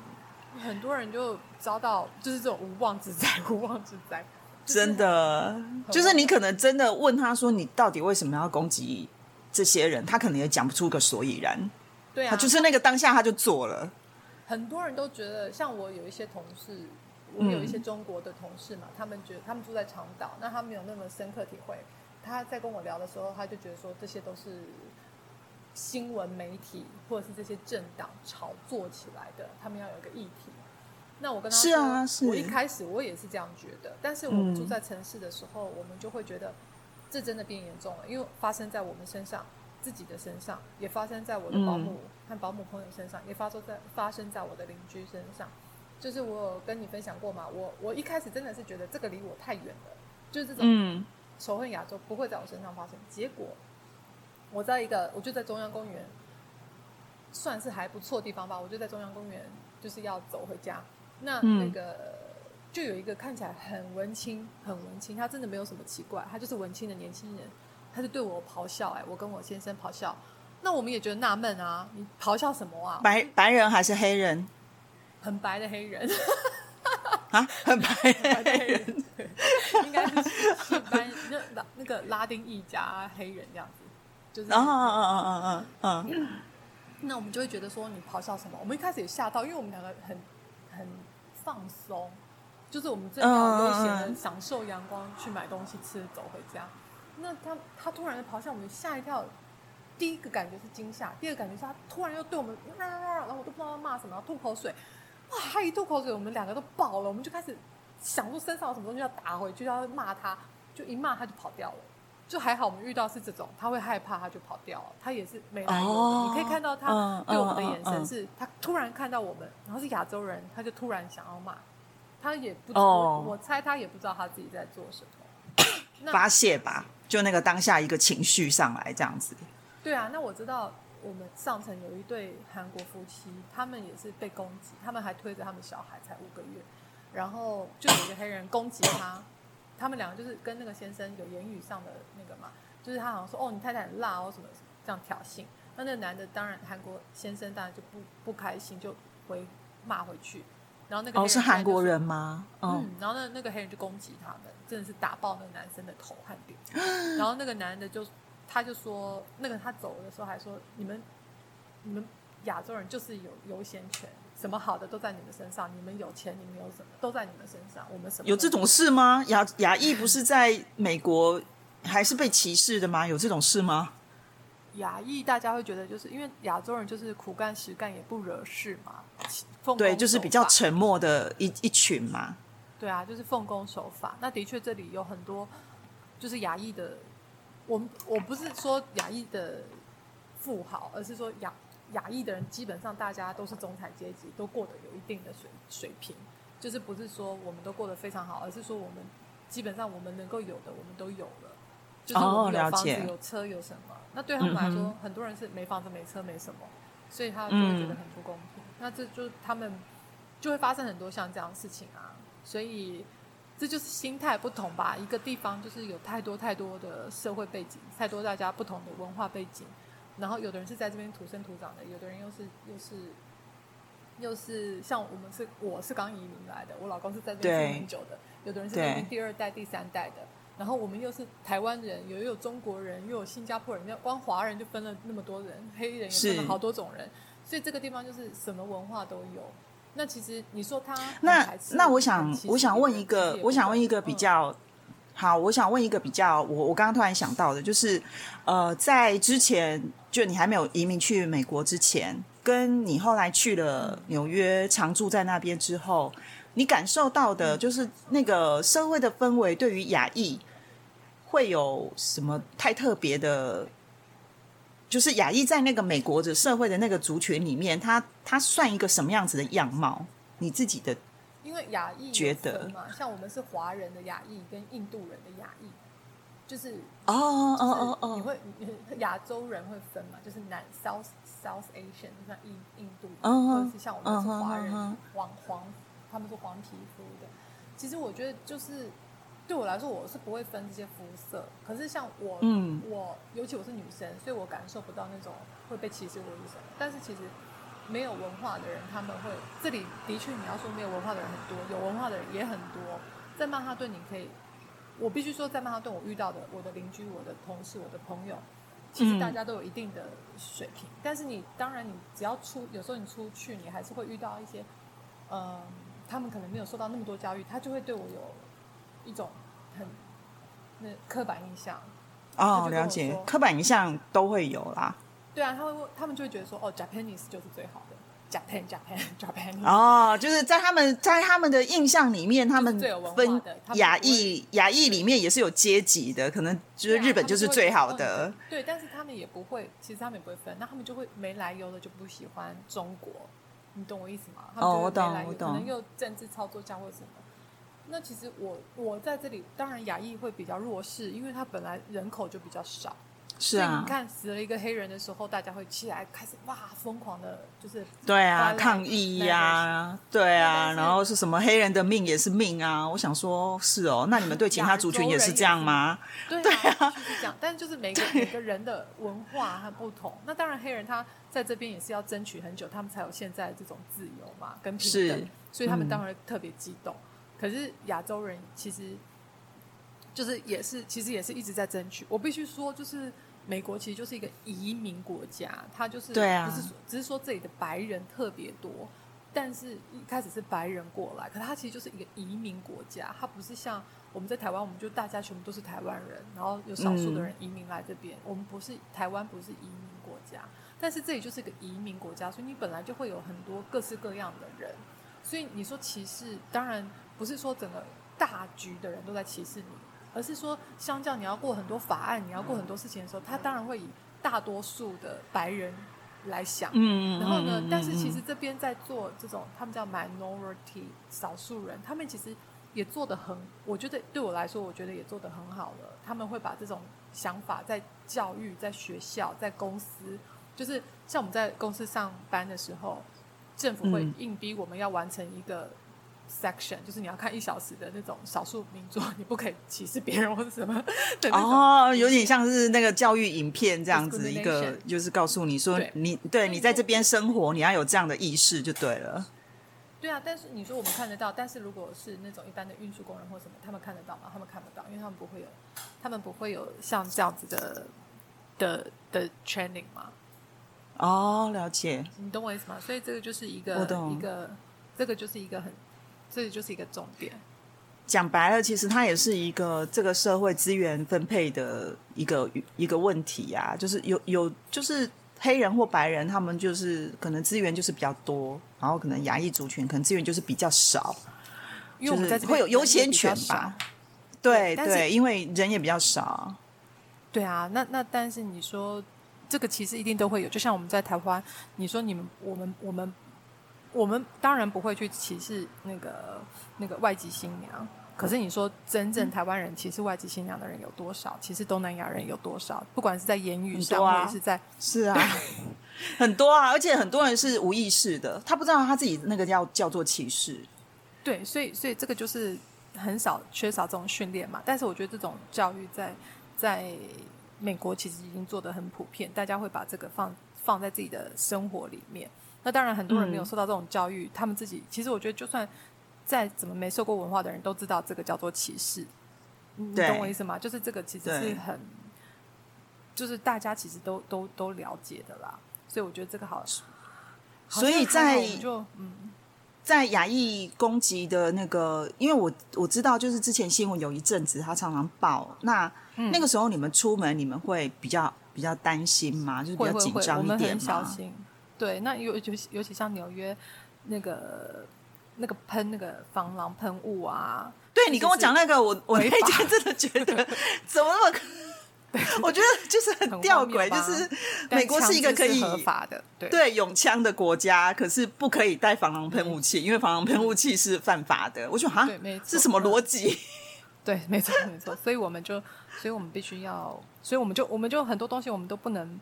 很多人就遭到就是这种无妄之灾，无妄之灾。真的，就是你可能真的问他说，你到底为什么要攻击这些人？他可能也讲不出个所以然。对啊，就是那个当下他就做了。很多人都觉得，像我有一些同事，我有一些中国的同事嘛，他们觉得他们住在长岛，那他们有那么深刻体会。他在跟我聊的时候，他就觉得说，这些都是新闻媒体或者是这些政党炒作起来的，他们要有一个议题。那我跟他说，是啊，是。我一开始我也是这样觉得，但是我们住在城市的时候，我们就会觉得这真的变严重了，因为发生在我们身上。自己的身上，也发生在我的保姆和保姆朋友身上，也发生在发生在我的邻居身上。就是我有跟你分享过嘛，我我一开始真的是觉得这个离我太远了，就是这种仇恨亚洲不会在我身上发生。结果我在一个，我就在中央公园，算是还不错地方吧。我就在中央公园，就是要走回家。那那个就有一个看起来很文青，很文青，他真的没有什么奇怪，他就是文青的年轻人。他就对我咆哮，哎，我跟我先生咆哮，那我们也觉得纳闷啊，你咆哮什么啊？白白人还是黑人？很白的黑人啊，很白的黑人，应该是一般那那个拉丁裔加黑人这样子，就是啊啊啊啊啊嗯，<clears throat> 那我们就会觉得说你咆哮什么？我们一开始也吓到，因为我们两个很很放松，就是我们正要悠闲的享受阳光，去买东西吃，走回家。那他他突然的咆哮，我们吓一跳。第一个感觉是惊吓，第二个感觉是他突然又对我们，然后我都不知道他骂什么，吐口水。哇，他一吐口水，我们两个都爆了，我们就开始想说身上有什么东西要打回去，要骂他，就一骂他就跑掉了。就还好我们遇到是这种，他会害怕，他就跑掉了。他也是没来由的，你可以看到他对我们的眼神是，他突然看到我们，然后是亚洲人，他就突然想要骂。他也不，我猜他也不知道他自己在做什么，发泄吧。就那个当下一个情绪上来这样子，对啊，那我知道我们上层有一对韩国夫妻，他们也是被攻击，他们还推着他们小孩才五个月，然后就有一个黑人攻击他，他们两个就是跟那个先生有言语上的那个嘛，就是他好像说哦你太太很辣哦什么这样挑衅，那那个男的当然韩国先生当然就不不开心，就回骂回去。然后那个哦是韩国人吗？嗯，然后那那个黑人就攻击他们，真的是打爆那个男生的头和脸。然后那个男的就他就说，那个他走的时候还说，你们你们亚洲人就是有优先权，什么好的都在你们身上，你们有钱，你们有什么都在你们身上，我们什么有这种事吗？亚亚裔不是在美国还是被歧视的吗？有这种事吗？亚裔大家会觉得，就是因为亚洲人就是苦干实干，也不惹事嘛。对，就是比较沉默的一一群嘛。对啊，就是奉公守法。那的确，这里有很多就是亚裔的。我我不是说亚裔的富豪，而是说亚亚裔的人，基本上大家都是中产阶级，都过得有一定的水水平。就是不是说我们都过得非常好，而是说我们基本上我们能够有的，我们都有了。就是我们有房子、有车、有什么？那对他们来说，很多人是没房子、没车、没什么，所以他就会觉得很不公平。那这就他们就会发生很多像这样的事情啊，所以这就是心态不同吧。一个地方就是有太多太多的社会背景，太多大家不同的文化背景，然后有的人是在这边土生土长的，有的人又是又是又是像我们是我是刚移民来的，我老公是在这边住很久的，有的人是这边第二代、第三代的，然后我们又是台湾人，又有中国人，又有新加坡人，要光华人就分了那么多人，黑人也分了好多种人。所以这个地方就是什么文化都有。那其实你说他那那我想我想问一个我想问一个比较好，我想问一个比较我我刚刚突然想到的，就是呃，在之前就你还没有移民去美国之前，跟你后来去了纽约常住在那边之后，你感受到的就是那个社会的氛围对于亚裔会有什么太特别的？就是亚裔在那个美国的社会的那个族群里面，他他算一个什么样子的样貌？你自己的，因为亚裔觉得嘛，像我们是华人的亚裔跟印度人的亚裔，就是哦哦哦哦，你会亚洲人会分嘛？就是南 South South Asian，就像印印度，或者是像我们是华人黄黄，他们是黄皮肤的。其实我觉得就是。对我来说，我是不会分这些肤色。可是像我，我尤其我是女生，所以我感受不到那种会被歧视或者什么。但是其实没有文化的人，他们会这里的确你要说没有文化的人很多，有文化的人也很多。在曼哈顿，你可以我必须说，在曼哈顿我遇到的我的邻居、我的同事、我的朋友，其实大家都有一定的水平。但是你当然，你只要出，有时候你出去，你还是会遇到一些，嗯，他们可能没有受到那么多教育，他就会对我有一种很那刻板印象。哦，了解，刻板印象都会有啦。对啊，他会，他们就会觉得说，哦，Japanese 就是最好的。Japan Japan <laughs> Japan 哦，就是在他们在他们的印象里面，他们分亚裔亚裔里面也是有阶级的，可能就是日本就是最好的。对，但是他们也不会，其实他们也不会分，那他们就会没来由的就不喜欢中国，你懂我意思吗？哦，我懂，我懂。可能又政治操作家或什么。那其实我我在这里，当然亚裔会比较弱势，因为他本来人口就比较少。是啊，你看死了一个黑人的时候，大家会起来开始哇疯狂的，就是对啊抗议呀，对啊，然后是什么黑人的命也是命啊？我想说，是哦，那你们对其他族群也是这样吗？<laughs> 对啊，就是这样。但是就是每个 <laughs> 每个人的文化很不同。那当然，黑人他在这边也是要争取很久，他们才有现在这种自由嘛，跟平等，所以他们当然特别激动。可是亚洲人其实就是也是，其实也是一直在争取。我必须说，就是。美国其实就是一个移民国家，它就是对啊，不是只是说这里的白人特别多，但是一开始是白人过来，可它其实就是一个移民国家，它不是像我们在台湾，我们就大家全部都是台湾人，然后有少数的人移民来这边，我们不是台湾不是移民国家，但是这里就是一个移民国家，所以你本来就会有很多各式各样的人，所以你说歧视，当然不是说整个大局的人都在歧视你。而是说，相较你要过很多法案，你要过很多事情的时候，他当然会以大多数的白人来想。嗯然后呢，但是其实这边在做这种，他们叫 minority 少数人，他们其实也做的很，我觉得对我来说，我觉得也做的很好了。他们会把这种想法在教育、在学校、在公司，就是像我们在公司上班的时候，政府会硬逼我们要完成一个。Section 就是你要看一小时的那种少数民族，你不可以歧视别人或者什么。哦，有点像是那个教育影片这样子，一个就是告诉你说，你对你在这边生活，你要有这样的意识就对了。对啊，但是你说我们看得到，但是如果是那种一般的运输工人或什么，他们看得到吗？他们看不到，因为他们不会有，他们不会有像这样子的的的 training 嘛。哦，了解。你懂我意思吗？所以这个就是一个一个，这个就是一个很。这就是一个重点。讲白了，其实它也是一个这个社会资源分配的一个一个问题呀。就是有有，就是黑人或白人，他们就是可能资源就是比较多，然后可能亚裔族群可能资源就是比较少，就是会有优先权吧。对对，因为人也比较少。对啊，那那但是你说这个其实一定都会有，就像我们在台湾，你说你们我们我们。我们当然不会去歧视那个那个外籍新娘，可是你说真正台湾人歧视外籍新娘的人有多少？其实东南亚人有多少？不管是在言语上，或者是在是啊，<laughs> 很多啊，而且很多人是无意识的，他不知道他自己那个叫叫做歧视。对，所以所以这个就是很少缺少这种训练嘛。但是我觉得这种教育在在美国其实已经做的很普遍，大家会把这个放放在自己的生活里面。那当然，很多人没有受到这种教育，他们自己其实我觉得，就算再怎么没受过文化的人都知道这个叫做歧视。你懂我意思吗？就是这个其实是很，就是大家其实都都都了解的啦。所以我觉得这个好，所以在就嗯，在亚裔攻击的那个，因为我我知道，就是之前新闻有一阵子他常常报，那那个时候你们出门你们会比较比较担心吗？就是比较紧张一点吗？对，那尤尤其尤其像纽约那个那个喷那个防狼喷雾啊，对你跟我讲那个，我我那天真的觉得 <laughs> 怎么那么，<laughs> 我觉得就是很吊诡，就是美国是一个可以合法的对拥枪的国家，可是不可以带防狼喷雾器，因为防狼喷雾器是犯法的。我说啊，是什么逻辑？<laughs> 对，没错没错，所以我们就，所以我们必须要，所以我们就我们就很多东西我们都不能。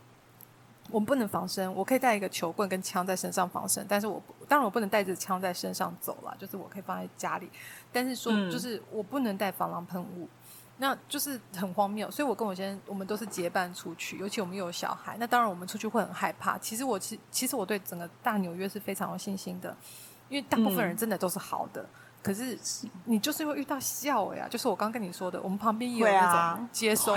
我们不能防身，我可以带一个球棍跟枪在身上防身，但是我当然我不能带着枪在身上走了，就是我可以放在家里，但是说就是我不能带防狼喷雾，那就是很荒谬。所以我跟我先生我们都是结伴出去，尤其我们又有小孩，那当然我们出去会很害怕。其实我其其实我对整个大纽约是非常有信心的，因为大部分人真的都是好的，可是你就是会遇到笑呀，就是我刚跟你说的，我们旁边也有会那啊种接收、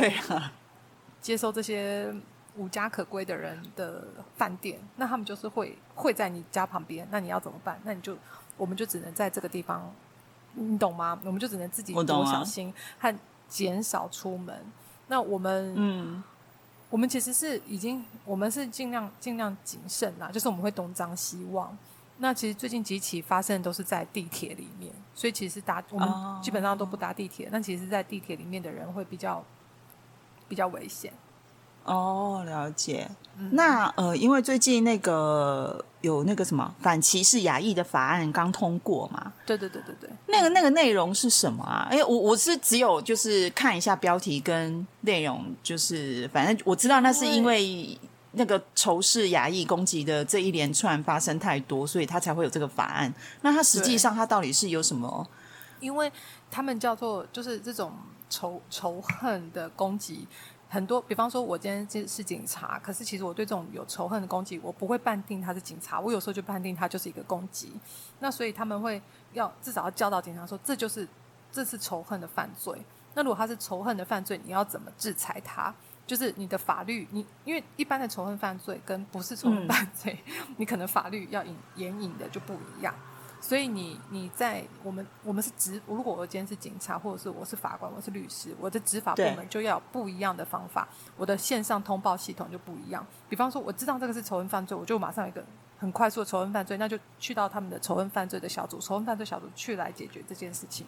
接收这些无家可归的人的饭店，那他们就是会会在你家旁边，那你要怎么办？那你就我们就只能在这个地方，你懂吗？我们就只能自己多小心和减少出门。那我们嗯，我们其实是已经，我们是尽量尽量谨慎啦，就是我们会东张西望。那其实最近几起发生的都是在地铁里面，所以其实搭我哦们基本上都不搭地铁。那其实，在地铁里面的人会比较比较危险。哦，了解。嗯那呃，因为最近那个有那个什么反歧视亚裔的法案刚通过嘛，对对对对对，那个那个内容是什么啊？哎、我我是只有就是看一下标题跟内容，就是反正我知道那是因为那个仇视亚裔攻击的这一连串发生太多，所以他才会有这个法案。那他实际上他到底是有什么？因为他们叫做就是这种仇仇恨的攻击。很多，比方说，我今天是警察，可是其实我对这种有仇恨的攻击，我不会判定他是警察，我有时候就判定他就是一个攻击。那所以他们会要至少要教导警察说，这就是这是仇恨的犯罪。那如果他是仇恨的犯罪，你要怎么制裁他？<laughs> 就是你的法律，你因为一般的仇恨犯罪跟不是仇恨犯罪，<laughs> 你可能法律要引援引的就不一样。所以你你在我们我们是执，如果我今天是警察，或者是我是法官，我是律师，我的执法部门就要有不一样的方法，我的线上通报系统就不一样。比方说，我知道这个是仇恨犯罪，我就马上有一个很快速的仇恨犯罪，那就去到他们的仇恨犯罪的小组，仇恨犯罪小组去来解决这件事情。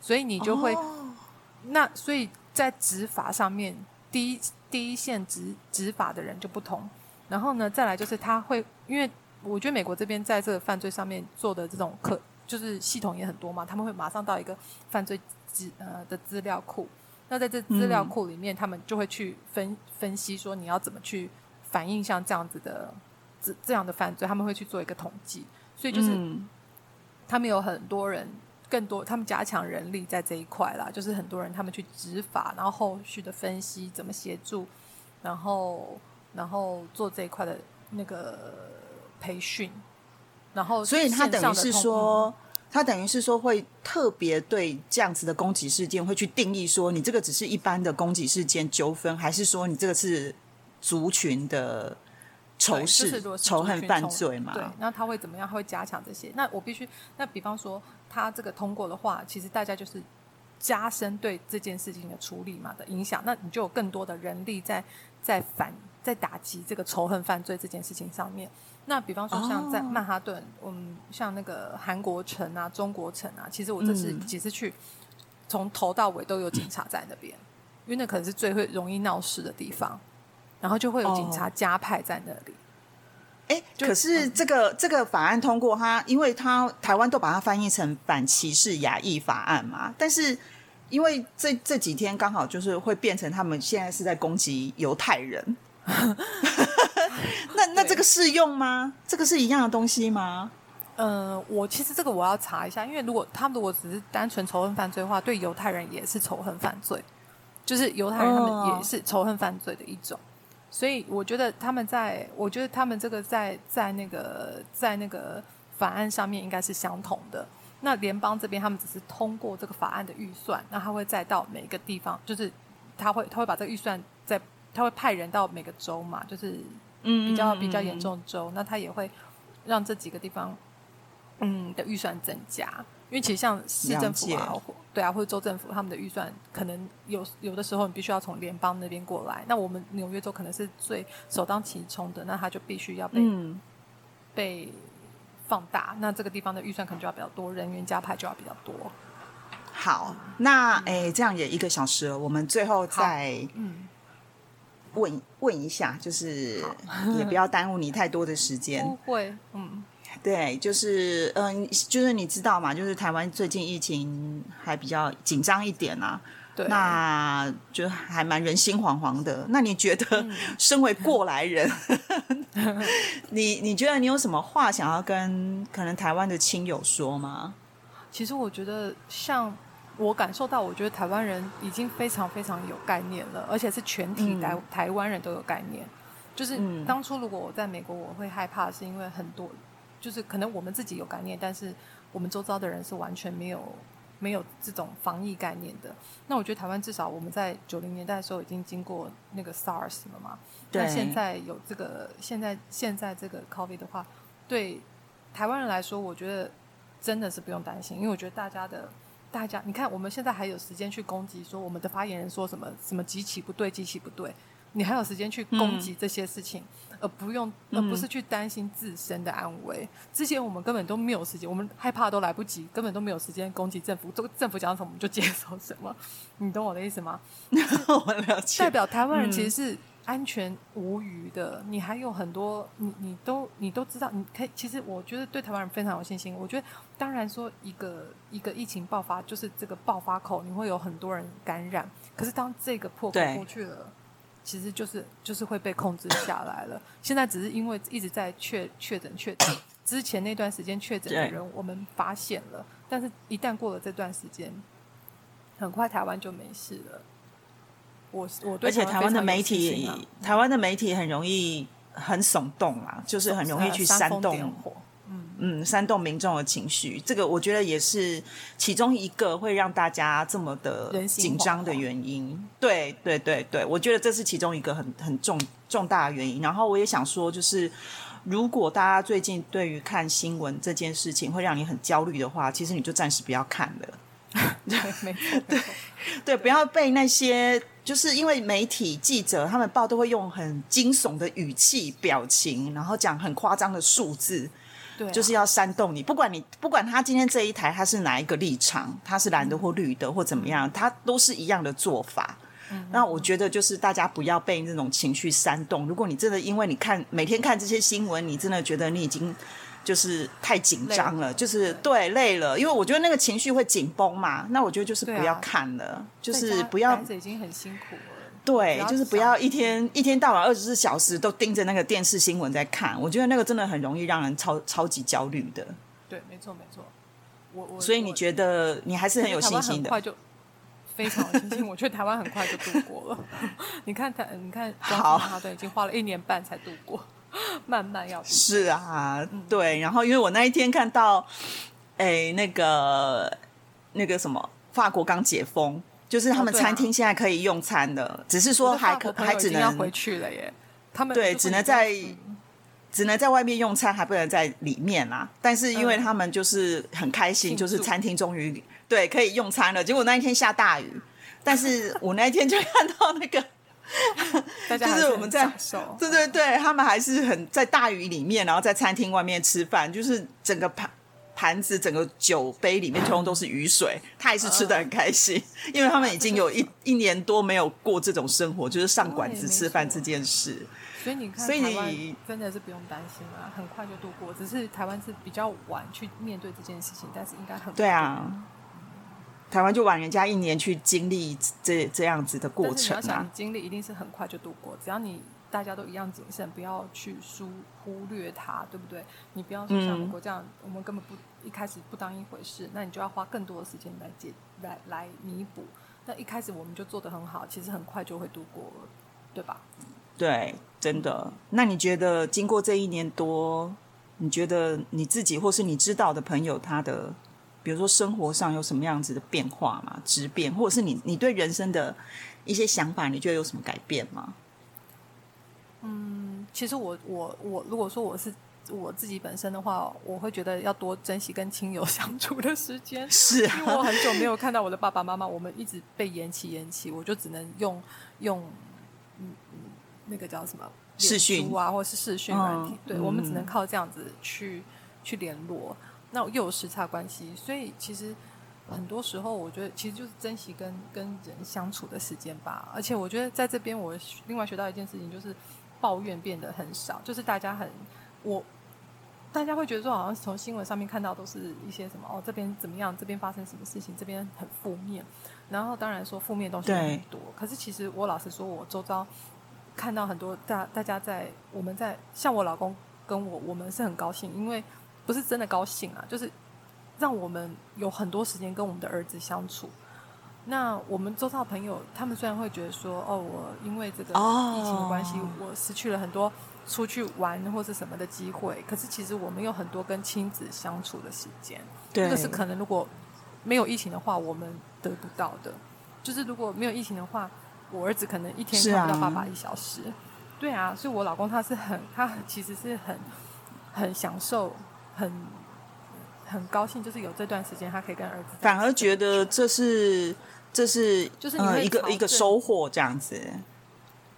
所以你就会，哦那所以在执法上面，第一第一线执执法的人就不同。然后呢，再来就是他会，因为我觉得美国这边在这个犯罪上面做的这种可就是系统也很多嘛，他们会马上到一个犯罪资呃的资料库。那在这资料库里面，他们就会去分分析说你要怎么去反映像这样子的这这样的犯罪，他们会去做一个统计。所以就是嗯他们有很多人，更多他们加强人力在这一块啦，就是很多人他们去执法，然后后续的分析怎么协助，然后然后做这一块的那个培训，然后所以他等于是说，他等于是说会特别对这样子的攻击事件会去定义说，你这个只是一般的攻击事件纠纷，还是说你这个是族群的仇视、仇恨犯罪嘛？对，那他会怎么样？他会加强这些。那我必须，那比方说他这个通过的话，其实大家就是加深对这件事情的处理嘛的影响，那你就有更多的人力在在反在打击这个仇恨犯罪这件事情上面。那比方说像在哦。曼哈顿，嗯，像那个韩国城啊、中国城啊，其实我这次嗯。几次去，从头到尾都有警察在那边，因为那可能是最会容易闹事的地方，然后就会有警察加派在那里。哎，就可是这个、这个法案通过它，因为它台湾都把它翻译成反歧视亚裔法案嘛，但是因为这这几天刚好就是会变成他们现在是在攻击犹太人，<laughs> 那那这个适用吗？这个是一样的东西吗？嗯，我其实这个我要查一下，因为如果他们如果只是单纯仇恨犯罪的话，对犹太人也是仇恨犯罪，就是犹太人他们也是仇恨犯罪的一种。所以我觉得他们在，我觉得他们这个在在那个在那个法案上面应该是相同的。那联邦这边他们只是通过这个法案的预算，那他会再到每一个地方，就是他会他会把这个预算在他会派人到每个州嘛，就是嗯比较比较严重的州，那他也会让这几个地方嗯的预算增加，因为其实像市政府啊对啊，或者州政府他们的预算可能有有的时候你必须要从联邦那边过来，那我们纽约州可能是最首当其冲的，那他就必须要被、嗯，被放大，那这个地方的预算可能就要比较多，人员加派就要比较多。好，那哎，这样也一个小时了，我们最后再嗯，问问一下，就是也不要耽误你太多的时间 <laughs> 不。会，嗯，对，就是嗯、就是你知道嘛，就是台湾最近疫情还比较紧张一点啊，对，那就还蛮人心惶惶的。那你觉得，<laughs> 身为过来人，<laughs> 你你觉得你有什么话想要跟可能台湾的亲友说吗？其实我觉得，像我感受到，我觉得台湾人已经非常非常有概念了，而且是全体嗯台、台湾人都有概念。就是嗯当初如果我在美国，我会害怕，是因为很多，就是可能我们自己有概念，但是我们周遭的人是完全没有没有这种防疫概念的。那我觉得台湾至少我们在九零年代的时候已经经过那个 SARS 了嘛，那现在有这个现在现在这个 COVID 的话，对台湾人来说，我觉得真的是不用担心，因为我觉得大家的。大家，你看，我们现在还有时间去攻击说我们的发言人说什么什么极其不对，极其不对。你还有时间去攻击这些事情，而不用，而不是去担心自身的安危。之前我们根本都没有时间，我们害怕都来不及，根本都没有时间攻击政府。这个政府讲什么，我们就接受什么。你懂我的意思吗？<laughs> 我了解。代表台湾人其实是。安全无虞的，你还有很多，你你都你都知道，你可以。其实我觉得对台湾人非常有信心。我觉得，当然说一个一个疫情爆发，就是这个爆发口，你会有很多人感染。可是当这个破口过去了，其实就是就是会被控制下来了。现在只是因为一直在确确诊确诊之前那段时间确诊的人，我们发现了，但是一旦过了这段时间，很快台湾就没事了。我我而且台湾的媒体，台湾的媒体很容易很耸动啊，就是很容易去煽动，嗯嗯，煽动民众的情绪。这个我觉得也是其中一个会让大家这么的紧张的原因。对对对对，我觉得这是其中一个很很重重大的原因。然后我也想说，就是如果大家最近对于看新闻这件事情会让你很焦虑的话，其实你就暂时不要看了。<laughs> 对，没错，对对，不要被那些。就是因为媒体记者他们报都会用很惊悚的语气、表情，然后讲很夸张的数字，对，就是要煽动你。不管你不管他今天这一台他是哪一个立场，他是蓝的或绿的或怎么样，他都是一样的做法。那我觉得就是大家不要被那种情绪煽动。如果你真的因为你看每天看这些新闻，你真的觉得你已经。就是太紧张了，就是对累了，因为我觉得那个情绪会紧绷嘛。那我觉得就是不要看了，就是不要。已经很辛苦了。对，就是不要一天一天到晚二十四小时都盯着那个电视新闻在看。我觉得那个真的很容易让人超超级焦虑的。对，没错没错。我我所以你觉得你还是很有信心的？很快就非常有信心。我觉得台湾很快就度过了。<laughs> 你看台，你看好，他都已经花了一年半才度过。<laughs> 慢慢要是啊，对，然后因为我那一天看到，哎，那个那个什么，法国刚解封，就是他们餐厅现在可以用餐的，只是说还可还只能要回去了耶。他们对，只能在只能在外面用餐，还不能在里面啊。但是因为他们就是很开心，就是餐厅终于对可以用餐了。结果那一天下大雨，但是我那一天就看到那个。<laughs> 就是我们在，对对对，他们还是很在大雨里面，然后在餐厅外面吃饭，就是整个盘盘子、整个酒杯里面通通都是雨水，他还是吃的很开心，因为他们已经有一 <laughs> 一年多没有过这种生活，就是上馆子吃饭这件事。所以你看，所以你真的是不用担心啊，很快就度过。只是台湾是比较晚去面对这件事情，但是应该很对啊。台湾就晚人家一年去经历这这样子的过程啊！经历一定是很快就度过，只要你大家都一样谨慎，不要去疏忽略它，对不对？你不要说像美国这样，我们根本不一开始不当一回事，那你就要花更多的时间来解来来弥补。那一开始我们就做的很好，其实很快就会度过了，对吧？对，真的。那你觉得经过这一年多，你觉得你自己或是你知道的朋友他的？比如说生活上有什么样子的变化吗？质变，或者是你你对人生的一些想法，你觉得有什么改变吗？嗯，其实我我我如果说我是我自己本身的话，我会觉得要多珍惜跟亲友相处的时间。<laughs> 是，因为我很久没有看到我的爸爸妈妈，我们一直被延期延期，我就只能用用嗯嗯那个叫什么视讯啊，或者是视讯软体，对我们只能靠这样子去去联络。那又有时差关系，所以其实很多时候，我觉得其实就是珍惜跟跟人相处的时间吧。而且我觉得在这边，我另外学到一件事情，就是抱怨变得很少，就是大家很我大家会觉得说，好像从新闻上面看到都是一些什么哦，这边怎么样，这边发生什么事情，这边很负面。然后当然说负面东西很多，可是其实我老实说，我周遭看到很多大大家在我们在像我老公跟我，我们是很高兴，因为。不是真的高兴啊，就是让我们有很多时间跟我们的儿子相处。那我们周遭朋友，他们虽然会觉得说，哦，我因为这个哦疫情的关系，我失去了很多出去玩或是什么的机会，可是其实我们有很多跟亲子相处的时间，这个是可能如果没有疫情的话，我们得不到的。就是如果没有疫情的话，我儿子可能一天看不到爸爸一小时。对啊，所以我老公他是很，他其实是很很享受，很很高兴，就是有这段时间他可以跟儿子。反而觉得这是这是就是你一个一个收获这样子，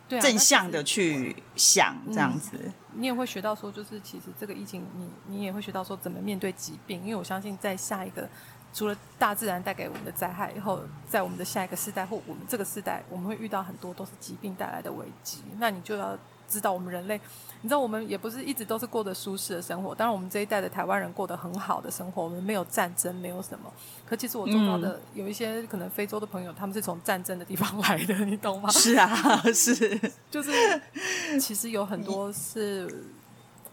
对啊正向的去想这样子。你也会学到说，就是其实这个疫情，你你也会学到说怎么面对疾病，因为我相信在下一个除了大自然带给我们的灾害以后，在我们的下一个世代或我们这个世代，我们会遇到很多都是疾病带来的危机。那你就要知道，我们人类，你知道我们也不是一直都是过着舒适的生活。当然，我们这一代的台湾人过得很好的生活，我们没有战争，没有什么。可其实我周到的有一些可能非洲的朋友，他们是从战争的地方来的，你懂吗？是啊，<laughs> 是就是其实有很多是，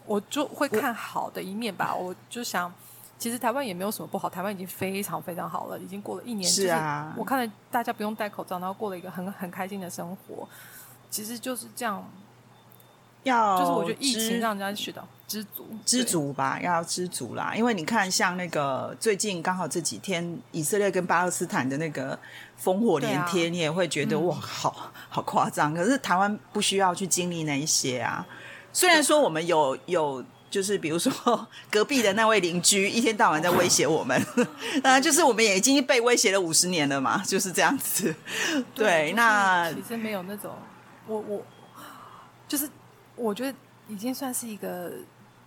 我就会看好的一面吧。我就想，其实台湾也没有什么不好，台湾已经非常非常好了，已经过了一年。是啊就是我看了大家不用戴口罩，然后过了一个很很开心的生活。其实就是这样，要就是我觉得疫知情让人家学到知足，知。足吧，要知足啦。因为你看，像那个最近刚好这几天，以色列跟巴勒斯坦的那个烽火连天，啊你也会觉得、嗯哇，好好夸张。可是台湾不需要去经历那一些啊。虽然说我们有有。就是比如说 <laughs> 隔壁的那位邻居一天到晚在威胁我们，<laughs> 当然就是我们也已经被威胁了五十年了嘛，就是这样子。对，就是那其实没有那种，我我就是我觉得已经算是一个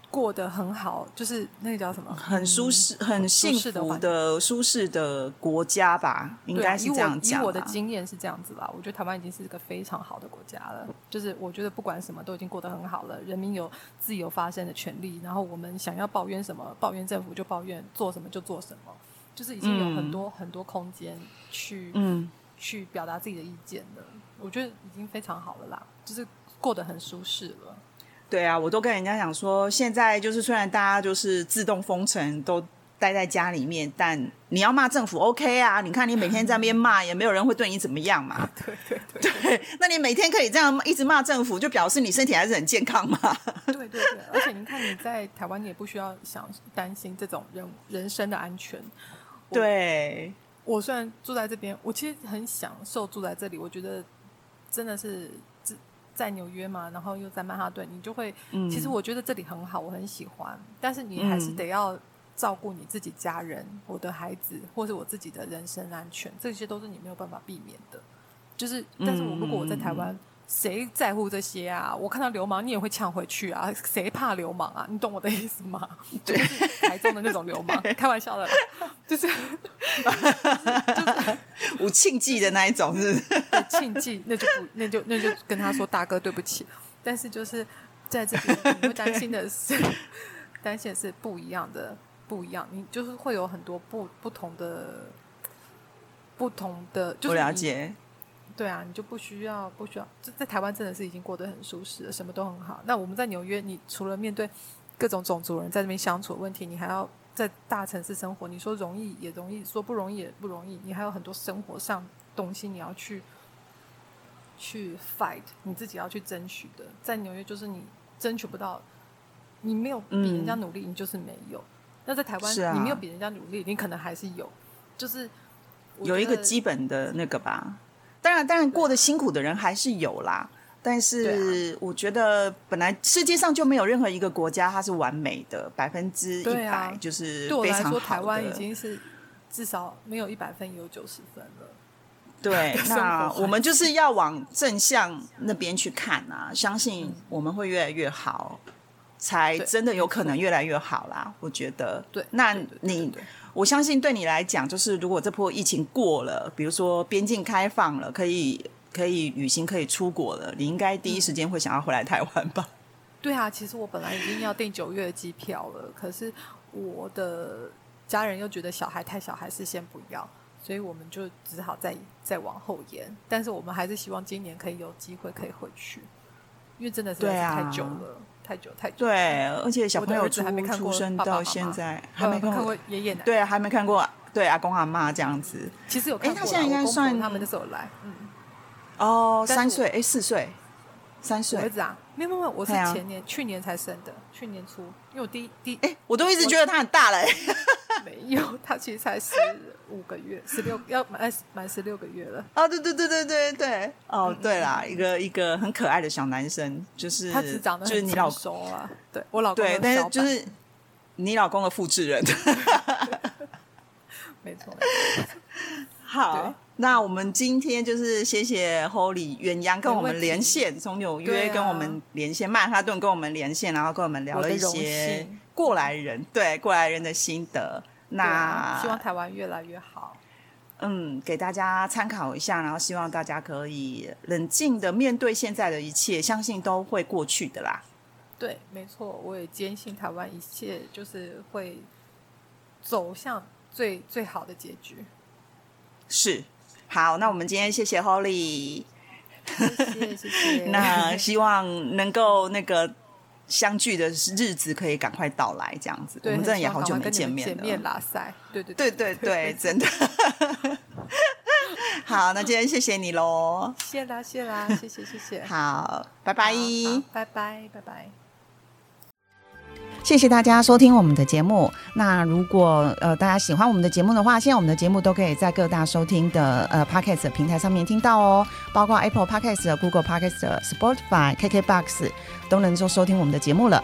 过得很好，就是那个叫什么，很舒适、很幸福的舒适的国家吧，应该是这样讲、以我以我的经验是这样子啦，我觉得台湾已经是一个非常好的国家了。就是我觉得不管什么都已经过得很好了，人民有自由发声的权利，然后我们想要抱怨什么，抱怨政府就抱怨，做什么就做什么，就是已经有很多、很多空间去、嗯，去表达自己的意见了。我觉得已经非常好了啦，就是过得很舒适了。对啊，我都跟人家讲说，现在就是虽然大家就是自动封城，都待在家里面，但你要骂政府 OK 啊？你看你每天在那边骂，也没有人会对你怎么样嘛。<laughs> 对对对对，那你每天可以这样一直骂政府，就表示你身体还是很健康嘛。对对对，而且你看你在台湾，你也不需要想担心这种人人身的安全。我对，我虽然住在这边，我其实很享受住在这里。我觉得真的是在在纽约嘛，然后又在曼哈顿，你就会，嗯其实我觉得这里很好，我很喜欢。但是你还是嗯得要照顾你自己家人、我的孩子，或是我自己的人身安全，这些都是你没有办法避免的。就是，但是我如果我在台湾。谁在乎这些啊？我看到流氓，你也会呛回去啊！谁怕流氓啊？你懂我的意思吗？对就是台中的那种流氓，开玩笑的啦，就是无庆忌的那一种是不是？对庆忌，那就不，那就那就跟他说大哥对不起。但是就是在这边，你会担心的是，担心的是不一样的，不一样。你就是会有很多不不同的，不同的，就是我了。解。对啊，你就不需要不需要，就在台湾真的是已经过得很舒适了，什么都很好。那我们在纽约，你除了面对各种种族人在这边相处的问题，你还要在大城市生活。你说容易也容易，说不容易也不容易。你还有很多生活上东西你要去去 fight，你自己要去争取的。在纽约就是你争取不到，你没有比人家努力，你就是没有。那在台湾，啊你没有比人家努力，你可能还是有，就是有一个基本的那个吧。当然，当然过得辛苦的人还是有啦。但是我觉得，本来世界上就没有任何一个国家它是完美的，百分之一百就是对我来说，非常好台湾已经是至少没有一百分，也有九十分了。对。<laughs> 那我们就是要往正向那边去看啊，相信嗯我们会越来越好，才真的有可能越来越好啦。我觉得，对，那你我相信对你来讲，就是如果这波疫情过了，比如说边境开放了，可以可以旅行，可以出国了，你应该第一时间会想要回来台湾吧？<laughs> 对啊，其实我本来已经要订九月的机票了，可是我的家人又觉得小孩太小，还是先不要，所以我们就只好再再往后延。但是我们还是希望今年可以有机会可以回去，因为真的是太久了，太久太久。对，而且小朋友出我的儿子还没看过出生到现在呃还没看过爷爷奶奶。对，还没看过，对阿公阿妈这样子。其实有看过，哎他现在应该算他们的时候来，嗯，哦，三岁，哎，四岁，三岁儿。子啊，没有没有，我是前年、去年才生的，去年初，因为我第一第哎，我都一直觉得他很大了。哎 <laughs> 没有，他其实才十五个月，十六要满满十六个月了。哦，对对对对对对，哦，对啦，一个一个很可爱的小男生，就是他只长得很就是你老成熟啊，对我老公对，但是就是你老公的复制人。<laughs> 没错，<laughs> 好，那我们今天就是谢谢 Holy 远洋跟我们连线，从纽约跟我们连线，曼哈顿跟我们连线，然后跟我们聊了一些幸。过来人对过来人的心得。那希望台湾越来越好。嗯，给大家参考一下，然后希望大家可以冷静的面对现在的一切，相信都会过去的啦。对，没错，我也坚信台湾一切就是会走向最最好的结局。是，好，那我们今天谢谢 Holy，谢谢谢谢。<laughs> 那希望能够那个相聚的日子可以赶快到来，这样子。我对，们真的也好久没见面了。见面拉塞，对对对对对，<laughs> 真的。<laughs> 好，那今天谢谢你喽。谢啦谢啦，谢谢谢谢。好，拜拜。拜拜拜拜。谢谢大家收听我们的节目。那如果呃大家喜欢我们的节目的话，现在我们的节目都可以在各大收听的呃 Podcast 平台上面听到哦，包括 Apple Podcast、Google Podcast、Spotify、KKBox 都能够收听我们的节目了。